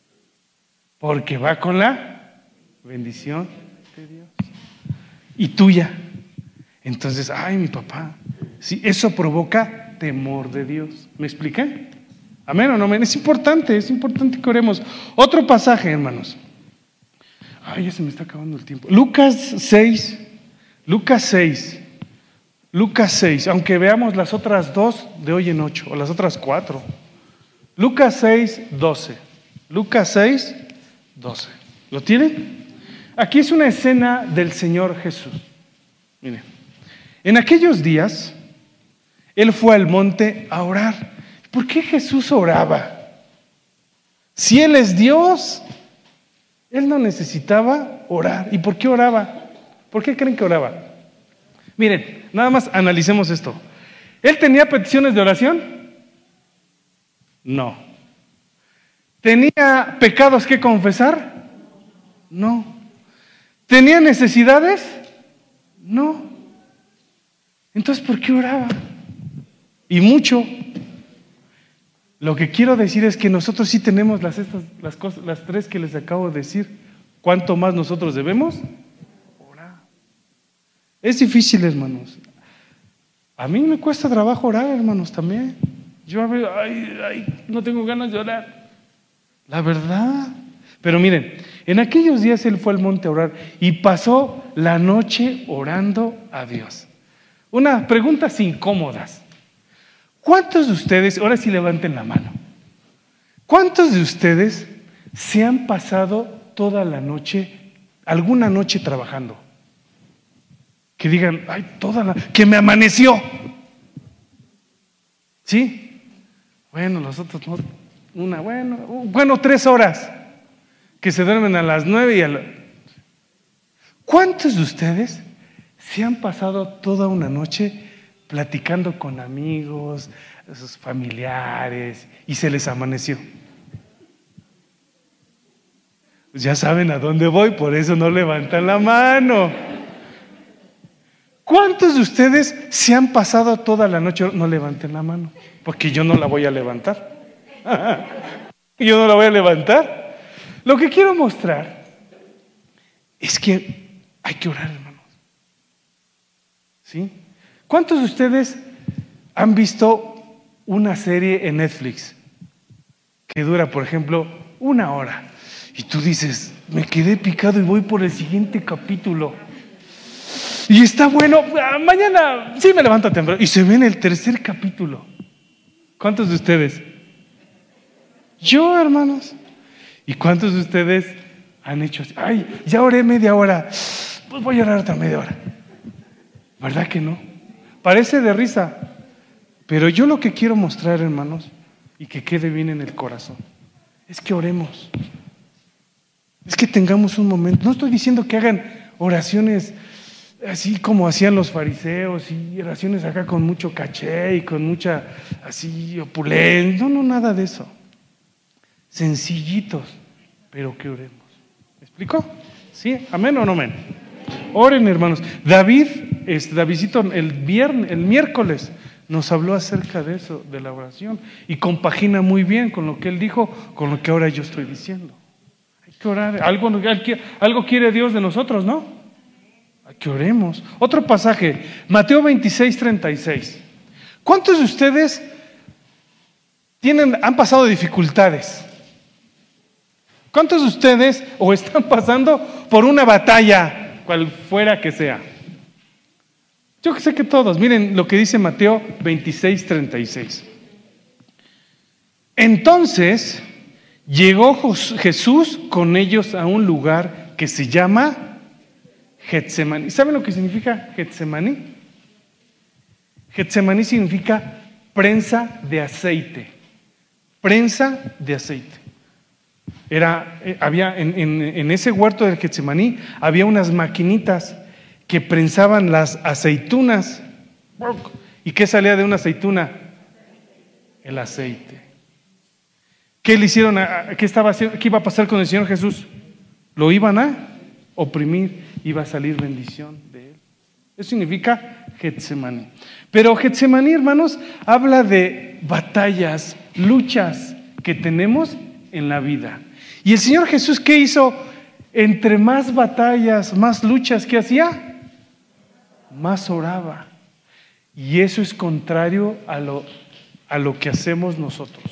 Porque va con la bendición de Dios. Y tuya. Entonces, ay, mi papá. Sí, eso provoca temor de Dios. ¿Me expliqué? Amén o no amén. Es importante, es importante que oremos. Otro pasaje, hermanos. Ay, ya se me está acabando el tiempo. Lucas 6. Lucas 6. Lucas 6, aunque veamos las otras dos de hoy en ocho, o las otras cuatro. Lucas 6, 12. Lucas 6, 12. ¿Lo tienen? Aquí es una escena del Señor Jesús. Miren, en aquellos días, Él fue al monte a orar. ¿Por qué Jesús oraba? Si Él es Dios, Él no necesitaba orar. ¿Y por qué oraba? ¿Por qué creen que oraba? Miren, nada más analicemos esto. ¿Él tenía peticiones de oración? No. ¿Tenía pecados que confesar? No. ¿Tenía necesidades? No. Entonces, ¿por qué oraba? Y mucho. Lo que quiero decir es que nosotros sí tenemos las, las, cosas, las tres que les acabo de decir. ¿Cuánto más nosotros debemos? Es difícil, hermanos. A mí me cuesta trabajo orar, hermanos, también. Yo a ver, ay, ay, no tengo ganas de orar. La verdad. Pero miren, en aquellos días él fue al monte a orar y pasó la noche orando a Dios. Unas preguntas incómodas. ¿Cuántos de ustedes, ahora sí levanten la mano, cuántos de ustedes se han pasado toda la noche, alguna noche trabajando? que digan, ay, toda la, que me amaneció. ¿Sí? Bueno, los otros no, una, bueno, bueno, tres horas, que se duermen a las nueve y a la... ¿Cuántos de ustedes se han pasado toda una noche platicando con amigos, sus familiares, y se les amaneció? Pues ya saben a dónde voy, por eso no levantan la mano. ¿Cuántos de ustedes se han pasado toda la noche? No levanten la mano, porque yo no la voy a levantar. yo no la voy a levantar. Lo que quiero mostrar es que hay que orar, hermanos. ¿Sí? ¿Cuántos de ustedes han visto una serie en Netflix que dura, por ejemplo, una hora. Y tú dices, me quedé picado y voy por el siguiente capítulo. Y está bueno, ah, mañana sí me levanto temprano. Y se ve en el tercer capítulo. ¿Cuántos de ustedes? Yo, hermanos. ¿Y cuántos de ustedes han hecho así? Ay, ya oré media hora. Pues voy a orar otra media hora. ¿Verdad que no? Parece de risa. Pero yo lo que quiero mostrar, hermanos, y que quede bien en el corazón, es que oremos. Es que tengamos un momento. No estoy diciendo que hagan oraciones así como hacían los fariseos y oraciones acá con mucho caché y con mucha así opulencia. No, no, nada de eso. Sencillitos, pero que oremos. ¿Me explico? ¿Sí? ¿Amén o no amén? Oren, hermanos. David, este, Davidito, el, viernes, el miércoles nos habló acerca de eso, de la oración, y compagina muy bien con lo que él dijo, con lo que ahora yo estoy diciendo. Hay que orar. Algo, algo quiere Dios de nosotros, ¿no? Hay que oremos. Otro pasaje, Mateo 26, 36. ¿Cuántos de ustedes tienen, han pasado dificultades? ¿Cuántos de ustedes o están pasando por una batalla, cual fuera que sea? Yo sé que todos, miren lo que dice Mateo 26, 36. Entonces llegó Jesús con ellos a un lugar que se llama Getsemaní. ¿Saben lo que significa Getsemaní? Getsemaní significa prensa de aceite. Prensa de aceite. Era, eh, había en, en ese huerto del Getsemaní había unas maquinitas que prensaban las aceitunas. ¿Y qué salía de una aceituna? El aceite. ¿Qué le hicieron? qué, estaba, ¿Qué iba a pasar con el Señor Jesús? Lo iban a oprimir, iba a salir bendición de él. Eso significa Getsemaní. Pero Getsemaní, hermanos, habla de batallas, luchas que tenemos en la vida. ¿Y el Señor Jesús qué hizo? Entre más batallas, más luchas que hacía, más oraba. Y eso es contrario a lo, a lo que hacemos nosotros.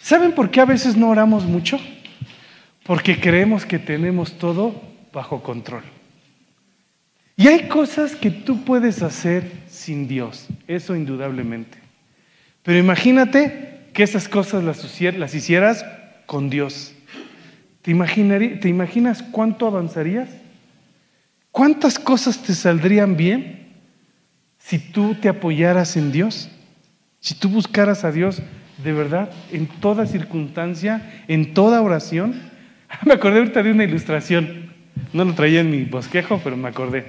¿Saben por qué a veces no oramos mucho? Porque creemos que tenemos todo bajo control. Y hay cosas que tú puedes hacer sin Dios, eso indudablemente. Pero imagínate que esas cosas las, hicieras con Dios. ¿Te, ¿Te imaginas cuánto avanzarías? ¿Cuántas cosas te saldrían bien si tú te apoyaras en Dios? Si tú buscaras a Dios de verdad en toda circunstancia, en toda oración. Me acordé ahorita de una ilustración. No lo traía en mi bosquejo, pero me acordé.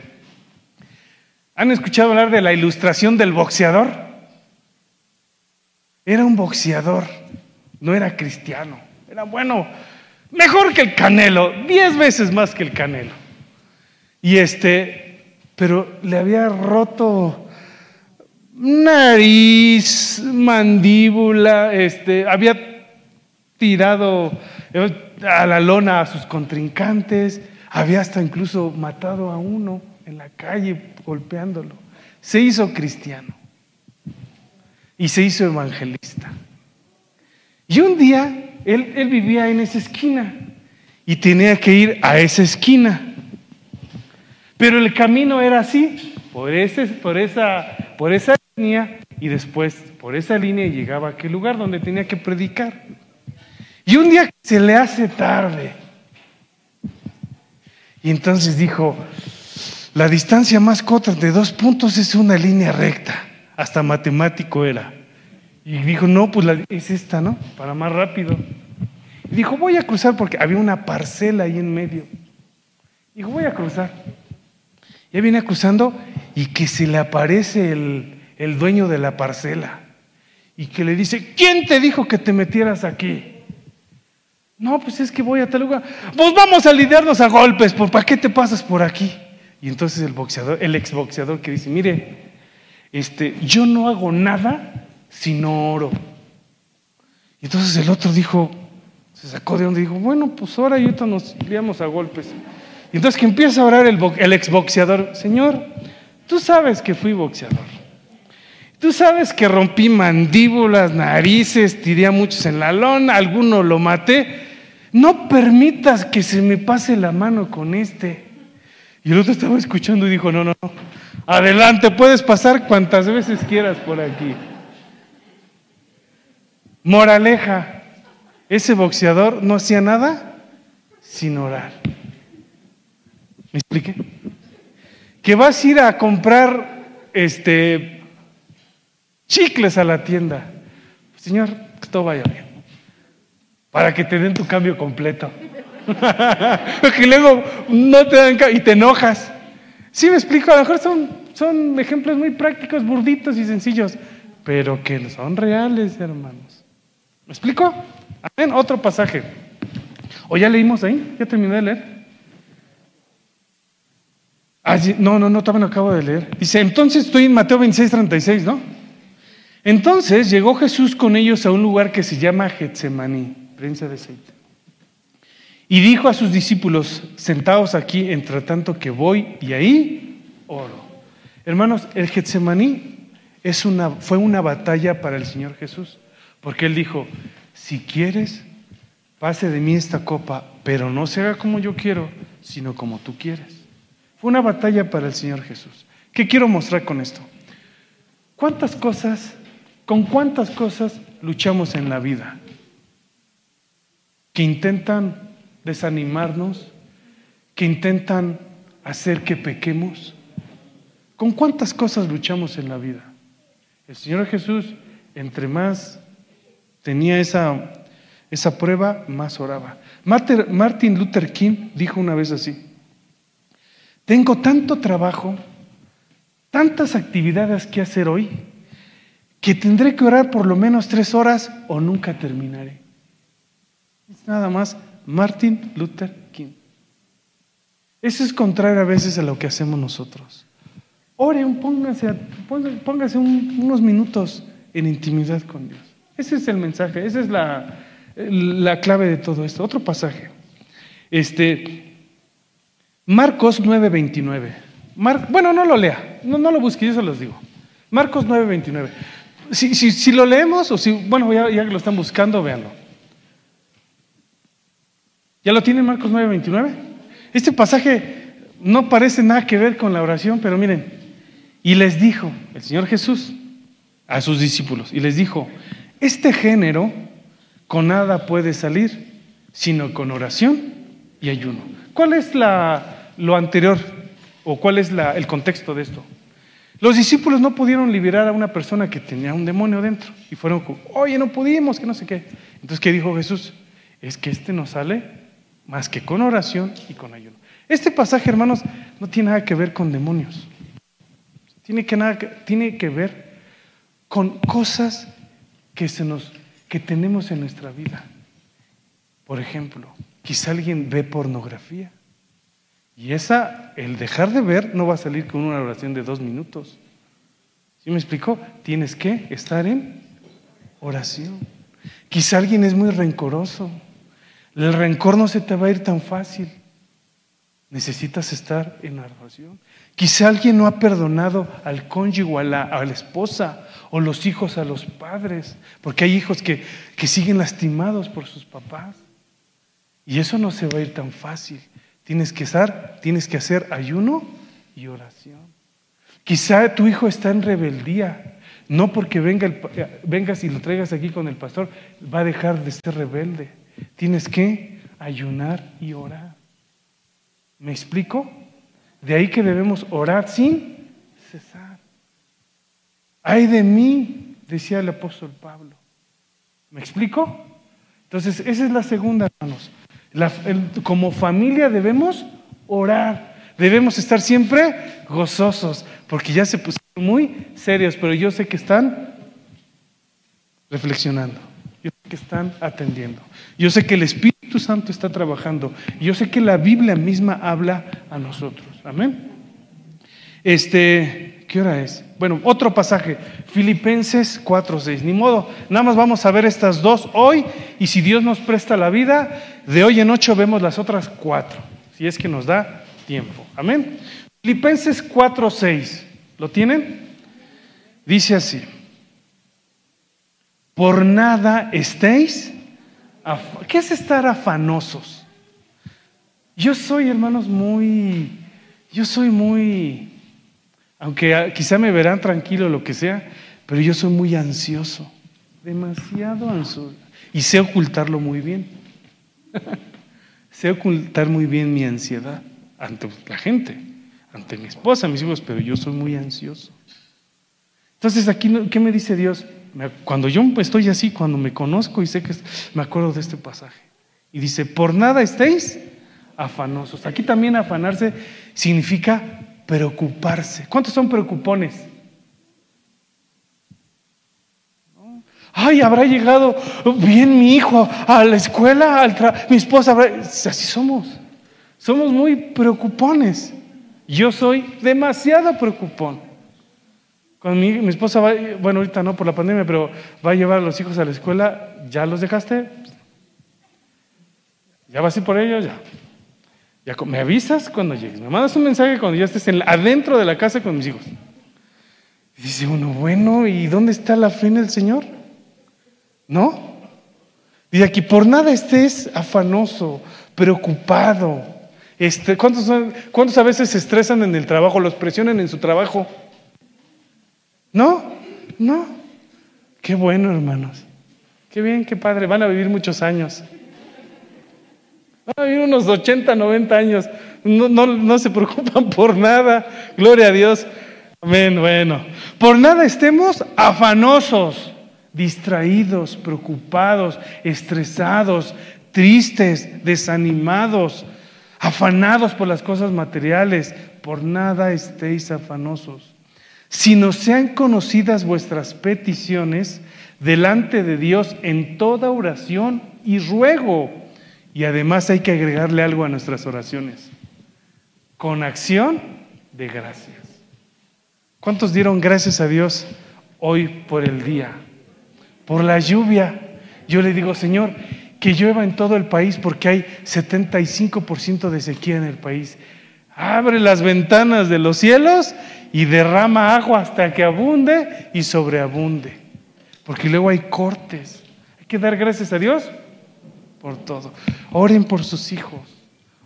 ¿Han escuchado hablar de la ilustración del boxeador? Era un boxeador, no era cristiano. Era bueno, mejor que el canelo, diez veces más que el canelo. Y este, pero le había roto nariz, mandíbula, este, había tirado eh, a la lona a sus contrincantes, había hasta incluso matado a uno en la calle golpeándolo. Se hizo cristiano y se hizo evangelista. Y un día él, él vivía en esa esquina y tenía que ir a esa esquina. Pero el camino era así, por, esa, por esa línea y después por esa línea llegaba a aquel lugar donde tenía que predicar. Y un día se le hace tarde. Y entonces dijo, la distancia más corta de dos puntos es una línea recta. Hasta matemático era. Y dijo, no, pues es esta, ¿no? Para más rápido. Y dijo, voy a cruzar porque había una parcela ahí en medio. Dijo, voy a cruzar. Ya viene cruzando y que se le aparece el, el dueño de la parcela y que le dice, ¿quién te dijo que te metieras aquí? No, pues es que voy a tal lugar. Pues vamos a lidiarnos a golpes, pues, ¿para qué te pasas por aquí? Y entonces el boxeador, el exboxeador que dice, mire, este, yo no hago nada si no oro. Y entonces el otro dijo, se sacó de donde dijo, bueno, pues ahora y ahorita nos liamos a golpes. Y entonces que empieza a orar el, el exboxeador, Señor, tú sabes que fui boxeador. Tú sabes que rompí mandíbulas, narices, tiré a muchos en la lona, alguno lo maté. No permitas que se me pase la mano con este. Y el otro estaba escuchando y dijo, no, no, no, adelante, puedes pasar cuantas veces quieras por aquí. Moraleja, ese boxeador no hacía nada sin orar. ¿Me expliqué? Que vas a ir a comprar este chicles a la tienda. Señor, que todo vaya bien. Para que te den tu cambio completo. Porque luego no te dan y te enojas. Sí, me explico, a lo mejor son, son ejemplos muy prácticos, burditos y sencillos, pero que son reales, hermanos. ¿Me explico? Amén. Otro pasaje. ¿O ya leímos ahí? ¿Ya terminé de leer? Ah, no, no, no, todavía no acabo de leer. Dice, entonces estoy en Mateo 26, 36, ¿no? Entonces llegó Jesús con ellos a un lugar que se llama Getsemaní, prensa de aceite. Y dijo a sus discípulos, sentados aquí, entre tanto que voy y ahí oro. Hermanos, el Getsemaní fue una batalla para el Señor Jesús, porque Él dijo, si quieres, pase de mí esta copa, pero no se haga como yo quiero, sino como tú quieres. Una batalla para el Señor Jesús. ¿Qué quiero mostrar con esto? ¿Cuántas cosas, con cuántas cosas luchamos en la vida? Que intentan desanimarnos, que intentan hacer que pequemos. ¿Con cuántas cosas luchamos en la vida? El Señor Jesús, entre más tenía esa, esa prueba, más oraba. Martin Luther King dijo una vez así, tengo tanto trabajo, tantas actividades que hacer hoy, que tendré que orar por lo menos tres horas o nunca terminaré. Es nada más Martin Luther King. Eso es contrario a veces a lo que hacemos nosotros. Oren, pónganse, unos minutos en intimidad con Dios. Ese es el mensaje, esa es la, la clave de todo esto. Otro pasaje. Este, Marcos 9:29. bueno, no lo lea, no, no lo busque, yo se los digo. Marcos 9:29. Si, si, si, lo leemos, o si, bueno, ya, ya que lo están buscando, véanlo. ¿Ya lo tienen Marcos 9:29? Este pasaje no parece nada que ver con la oración, pero miren, y les dijo el Señor Jesús a sus discípulos, y les dijo, este género con nada puede salir, sino con oración y ayuno. ¿Cuál es la, lo anterior o cuál es el contexto de esto? Los discípulos no pudieron liberar a una persona que tenía un demonio dentro y fueron, oye, no pudimos, que no sé qué. Entonces, ¿qué dijo Jesús? Es que este no sale más que con oración y con ayuno. Este pasaje, hermanos, no tiene nada que ver con demonios. Tiene que, nada, tiene que ver con cosas que, se nos, que tenemos en nuestra vida. Por ejemplo, quizá alguien ve pornografía. Y esa, el dejar de ver, no va a salir con una oración de dos minutos. ¿Sí me explicó? Tienes que estar en oración. Quizá alguien es muy rencoroso el rencor no se te va a ir tan fácil. Necesitas estar en oración. Quizá alguien no ha perdonado al cónyuge, a la, a la esposa, o los hijos a los padres, porque hay hijos que, que siguen lastimados por sus papás. Y eso no se va a ir tan fácil. Tienes que estar, tienes que hacer ayuno y oración. Quizá tu hijo está en rebeldía. No porque venga el, vengas y lo traigas aquí con el pastor, va a dejar de ser rebelde. Tienes que ayunar y orar. ¿Me explico? De ahí que debemos orar sin cesar. Ay de mí, decía el apóstol Pablo. ¿Me explico? Entonces, esa es la segunda, hermanos. Como familia debemos orar. Debemos estar siempre gozosos, porque ya se pusieron muy serios, pero yo sé que están reflexionando. Yo sé que están atendiendo. Yo sé que el Espíritu Santo está trabajando. Yo sé que la Biblia misma habla a nosotros. Amén. Este, ¿qué hora es? Bueno, otro pasaje, Filipenses 4:6. Ni modo, nada más vamos a ver estas dos hoy y si Dios nos presta la vida, de hoy en ocho vemos las otras cuatro, si es que nos da tiempo. Amén. Filipenses 4:6. ¿Lo tienen? Dice así, por nada estéis, ¿qué es estar afanosos? Yo soy, hermanos, muy, yo soy muy, aunque quizá me verán tranquilo lo que sea, pero yo soy muy ansioso, demasiado ansioso, y sé ocultarlo muy bien. sé ocultar muy bien mi ansiedad ante la gente, ante mi esposa, mis hijos, pero yo soy muy ansioso. Entonces aquí, ¿qué me dice Dios? Cuando yo estoy así, cuando me conozco y sé que me acuerdo de este pasaje. Y dice, por nada estéis afanosos. Aquí también afanarse significa preocuparse. ¿Cuántos son preocupones? Ay, habrá llegado bien mi hijo a la escuela, al mi esposa. Así somos. Somos muy preocupones. Yo soy demasiado preocupón. Cuando mi, esposa va, bueno, ahorita no por la pandemia, pero va a llevar a los hijos a la escuela, ¿ya los dejaste? ¿Ya vas a ir por ellos? Ya. Me avisas cuando llegues. Me mandas un mensaje cuando ya estés adentro de la casa con mis hijos. Dice uno, bueno, ¿y dónde está la fe en el Señor? ¿No? Dice aquí, por nada estés afanoso, preocupado. Este, ¿cuántos, ¿Cuántos a veces se estresan en el trabajo, los presionan en su trabajo? No, no. Qué bueno, hermanos. Qué bien, qué padre. Van a vivir muchos años. Vivir unos 80, 90 años. No, no, no se preocupan por nada. Gloria a Dios. Amén. Bueno, por nada estemos afanosos, distraídos, preocupados, estresados, tristes, desanimados, afanados por las cosas materiales. Por nada estéis afanosos sino sean conocidas vuestras peticiones delante de Dios en toda oración y ruego. Y además hay que agregarle algo a nuestras oraciones, con acción de gracias. ¿Cuántos dieron gracias a Dios hoy por el día? Por la lluvia. Yo le digo, Señor, que llueva en todo el país porque hay 75% de sequía en el país. Abre las ventanas de los cielos y derrama agua hasta que abunde y sobreabunde. Porque luego hay cortes. Hay que dar gracias a Dios por todo. Oren por sus hijos,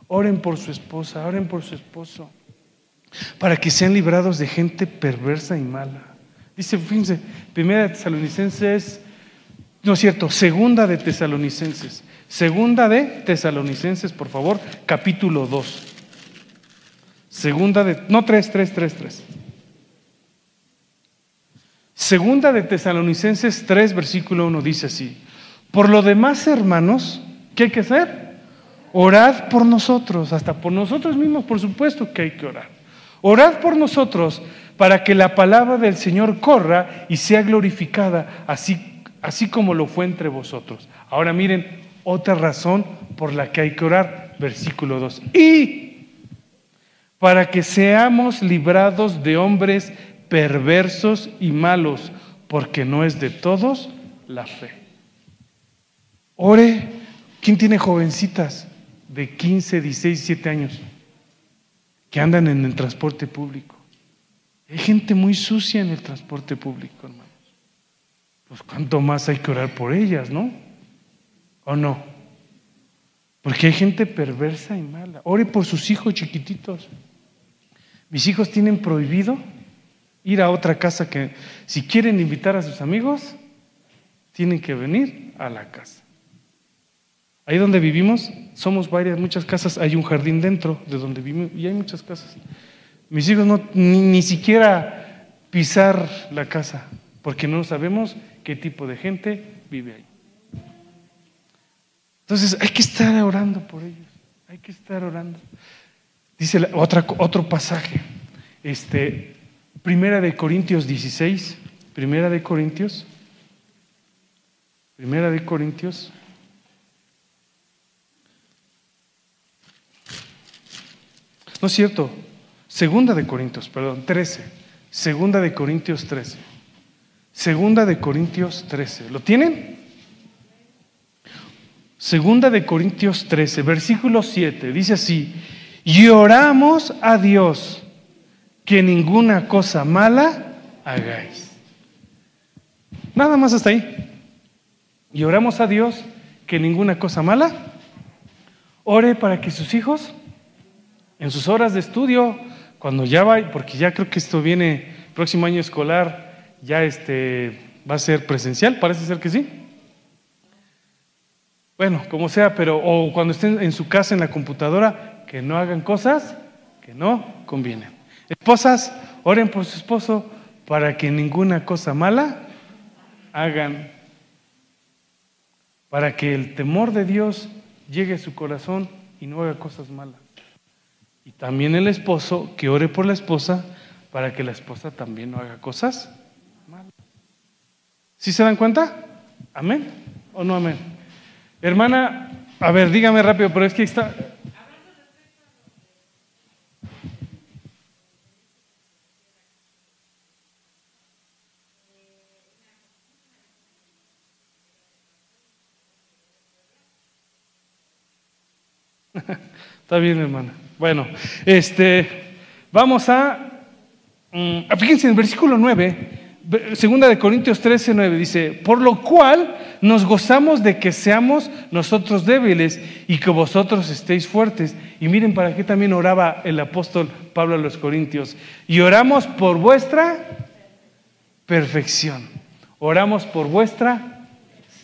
oren por su esposa, oren por su esposo, para que sean librados de gente perversa y mala. Dice, fíjense, primera de Tesalonicenses, no es cierto, segunda de Tesalonicenses, segunda de Tesalonicenses, por favor, capítulo 2. Segunda de, no 3, 3, 3, 3. Segunda de Tesalonicenses 3, versículo 1 dice así, por lo demás, hermanos, ¿qué hay que hacer? Orad por nosotros, hasta por nosotros mismos, por supuesto que hay que orar. Orad por nosotros para que la palabra del Señor corra y sea glorificada, así, así como lo fue entre vosotros. Ahora miren, otra razón por la que hay que orar, versículo 2. Y para que seamos librados de hombres perversos y malos, porque no es de todos la fe. Ore, ¿quién tiene jovencitas de 15, 16, 17 años que andan en el transporte público? Hay gente muy sucia en el transporte público, hermanos. Pues cuánto más hay que orar por ellas, ¿no? ¿O no? Porque hay gente perversa y mala. Ore por sus hijos chiquititos. Mis hijos tienen prohibido ir a otra casa que si quieren invitar a sus amigos, tienen que venir a la casa. Ahí donde vivimos, somos varias, muchas casas, hay un jardín dentro de donde vivimos y hay muchas casas. Mis hijos no, ni, siquiera pisar la casa, porque no sabemos qué tipo de gente vive ahí. Entonces hay que estar orando por ellos, hay que estar orando. Dice otra, otro pasaje, este, Primera de Corintios 16, Primera de Corintios, Primera de Corintios. No es cierto, Segunda de Corintios, perdón, 13. Segunda de Corintios 13. Segunda de Corintios 13. ¿Lo tienen? Segunda de Corintios 13, versículo 7, dice así, y oramos a Dios que ninguna cosa mala hagáis. Nada más hasta ahí. Y oramos a Dios que ninguna cosa mala. Ore para que sus hijos, en sus horas de estudio, cuando ya va, porque ya creo que esto viene próximo año escolar, ya este va a ser presencial, parece ser que sí. Bueno, como sea, pero o cuando estén en su casa en la computadora, que no hagan cosas que no convienen. Esposas, oren por su esposo para que ninguna cosa mala hagan, para que el temor de Dios llegue a su corazón y no haga cosas malas. Y también el esposo que ore por la esposa para que la esposa también no haga cosas malas. ¿Sí se dan cuenta? ¿Amén? ¿O no amén? Hermana, a ver, dígame rápido, pero es que está, Está bien, hermana. Bueno, este, vamos a, mm, fíjense en el versículo 9, segunda de Corintios 13, 9, dice, por lo cual nos gozamos de que seamos nosotros débiles y que vosotros estéis fuertes. Y miren para qué también oraba el apóstol Pablo a los Corintios. Y oramos por vuestra perfección. Oramos por vuestra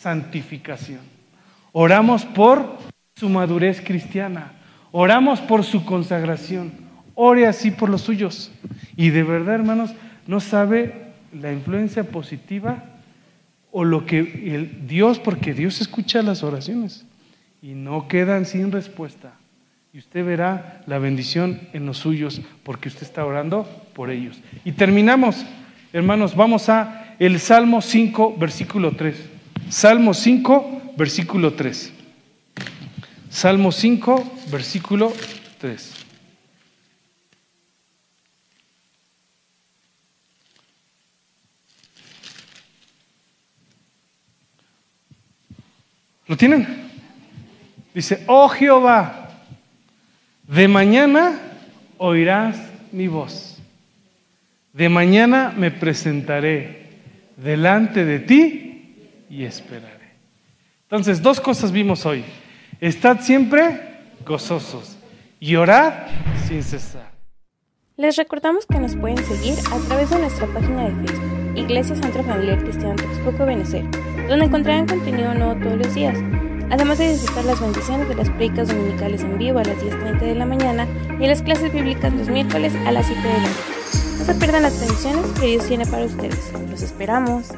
santificación. Oramos por su madurez cristiana. Oramos por su consagración. Ore así por los suyos. Y de verdad, hermanos, no sabe la influencia positiva o lo que el Dios, porque Dios escucha las oraciones y no quedan sin respuesta. Y usted verá la bendición en los suyos porque usted está orando por ellos. Y terminamos, hermanos, vamos a el Salmo 5, versículo 3. Salmo 5, versículo 3. Salmo 5, versículo 3. ¿Lo tienen? Dice, oh Jehová, de mañana oirás mi voz. De mañana me presentaré delante de ti y esperaré. Entonces, dos cosas vimos hoy. Estad siempre gozosos y orad sin cesar. Les recordamos que nos pueden seguir a través de nuestra página de Facebook, Iglesia Centro Familiar Cristiano Texcoco Benecer, donde encontrarán contenido nuevo todos los días. Además de disfrutar las bendiciones de las predicas dominicales en vivo a las 10.30 de la mañana y las clases bíblicas los miércoles a las 7 de la noche. No se pierdan las bendiciones que Dios tiene para ustedes. Los esperamos.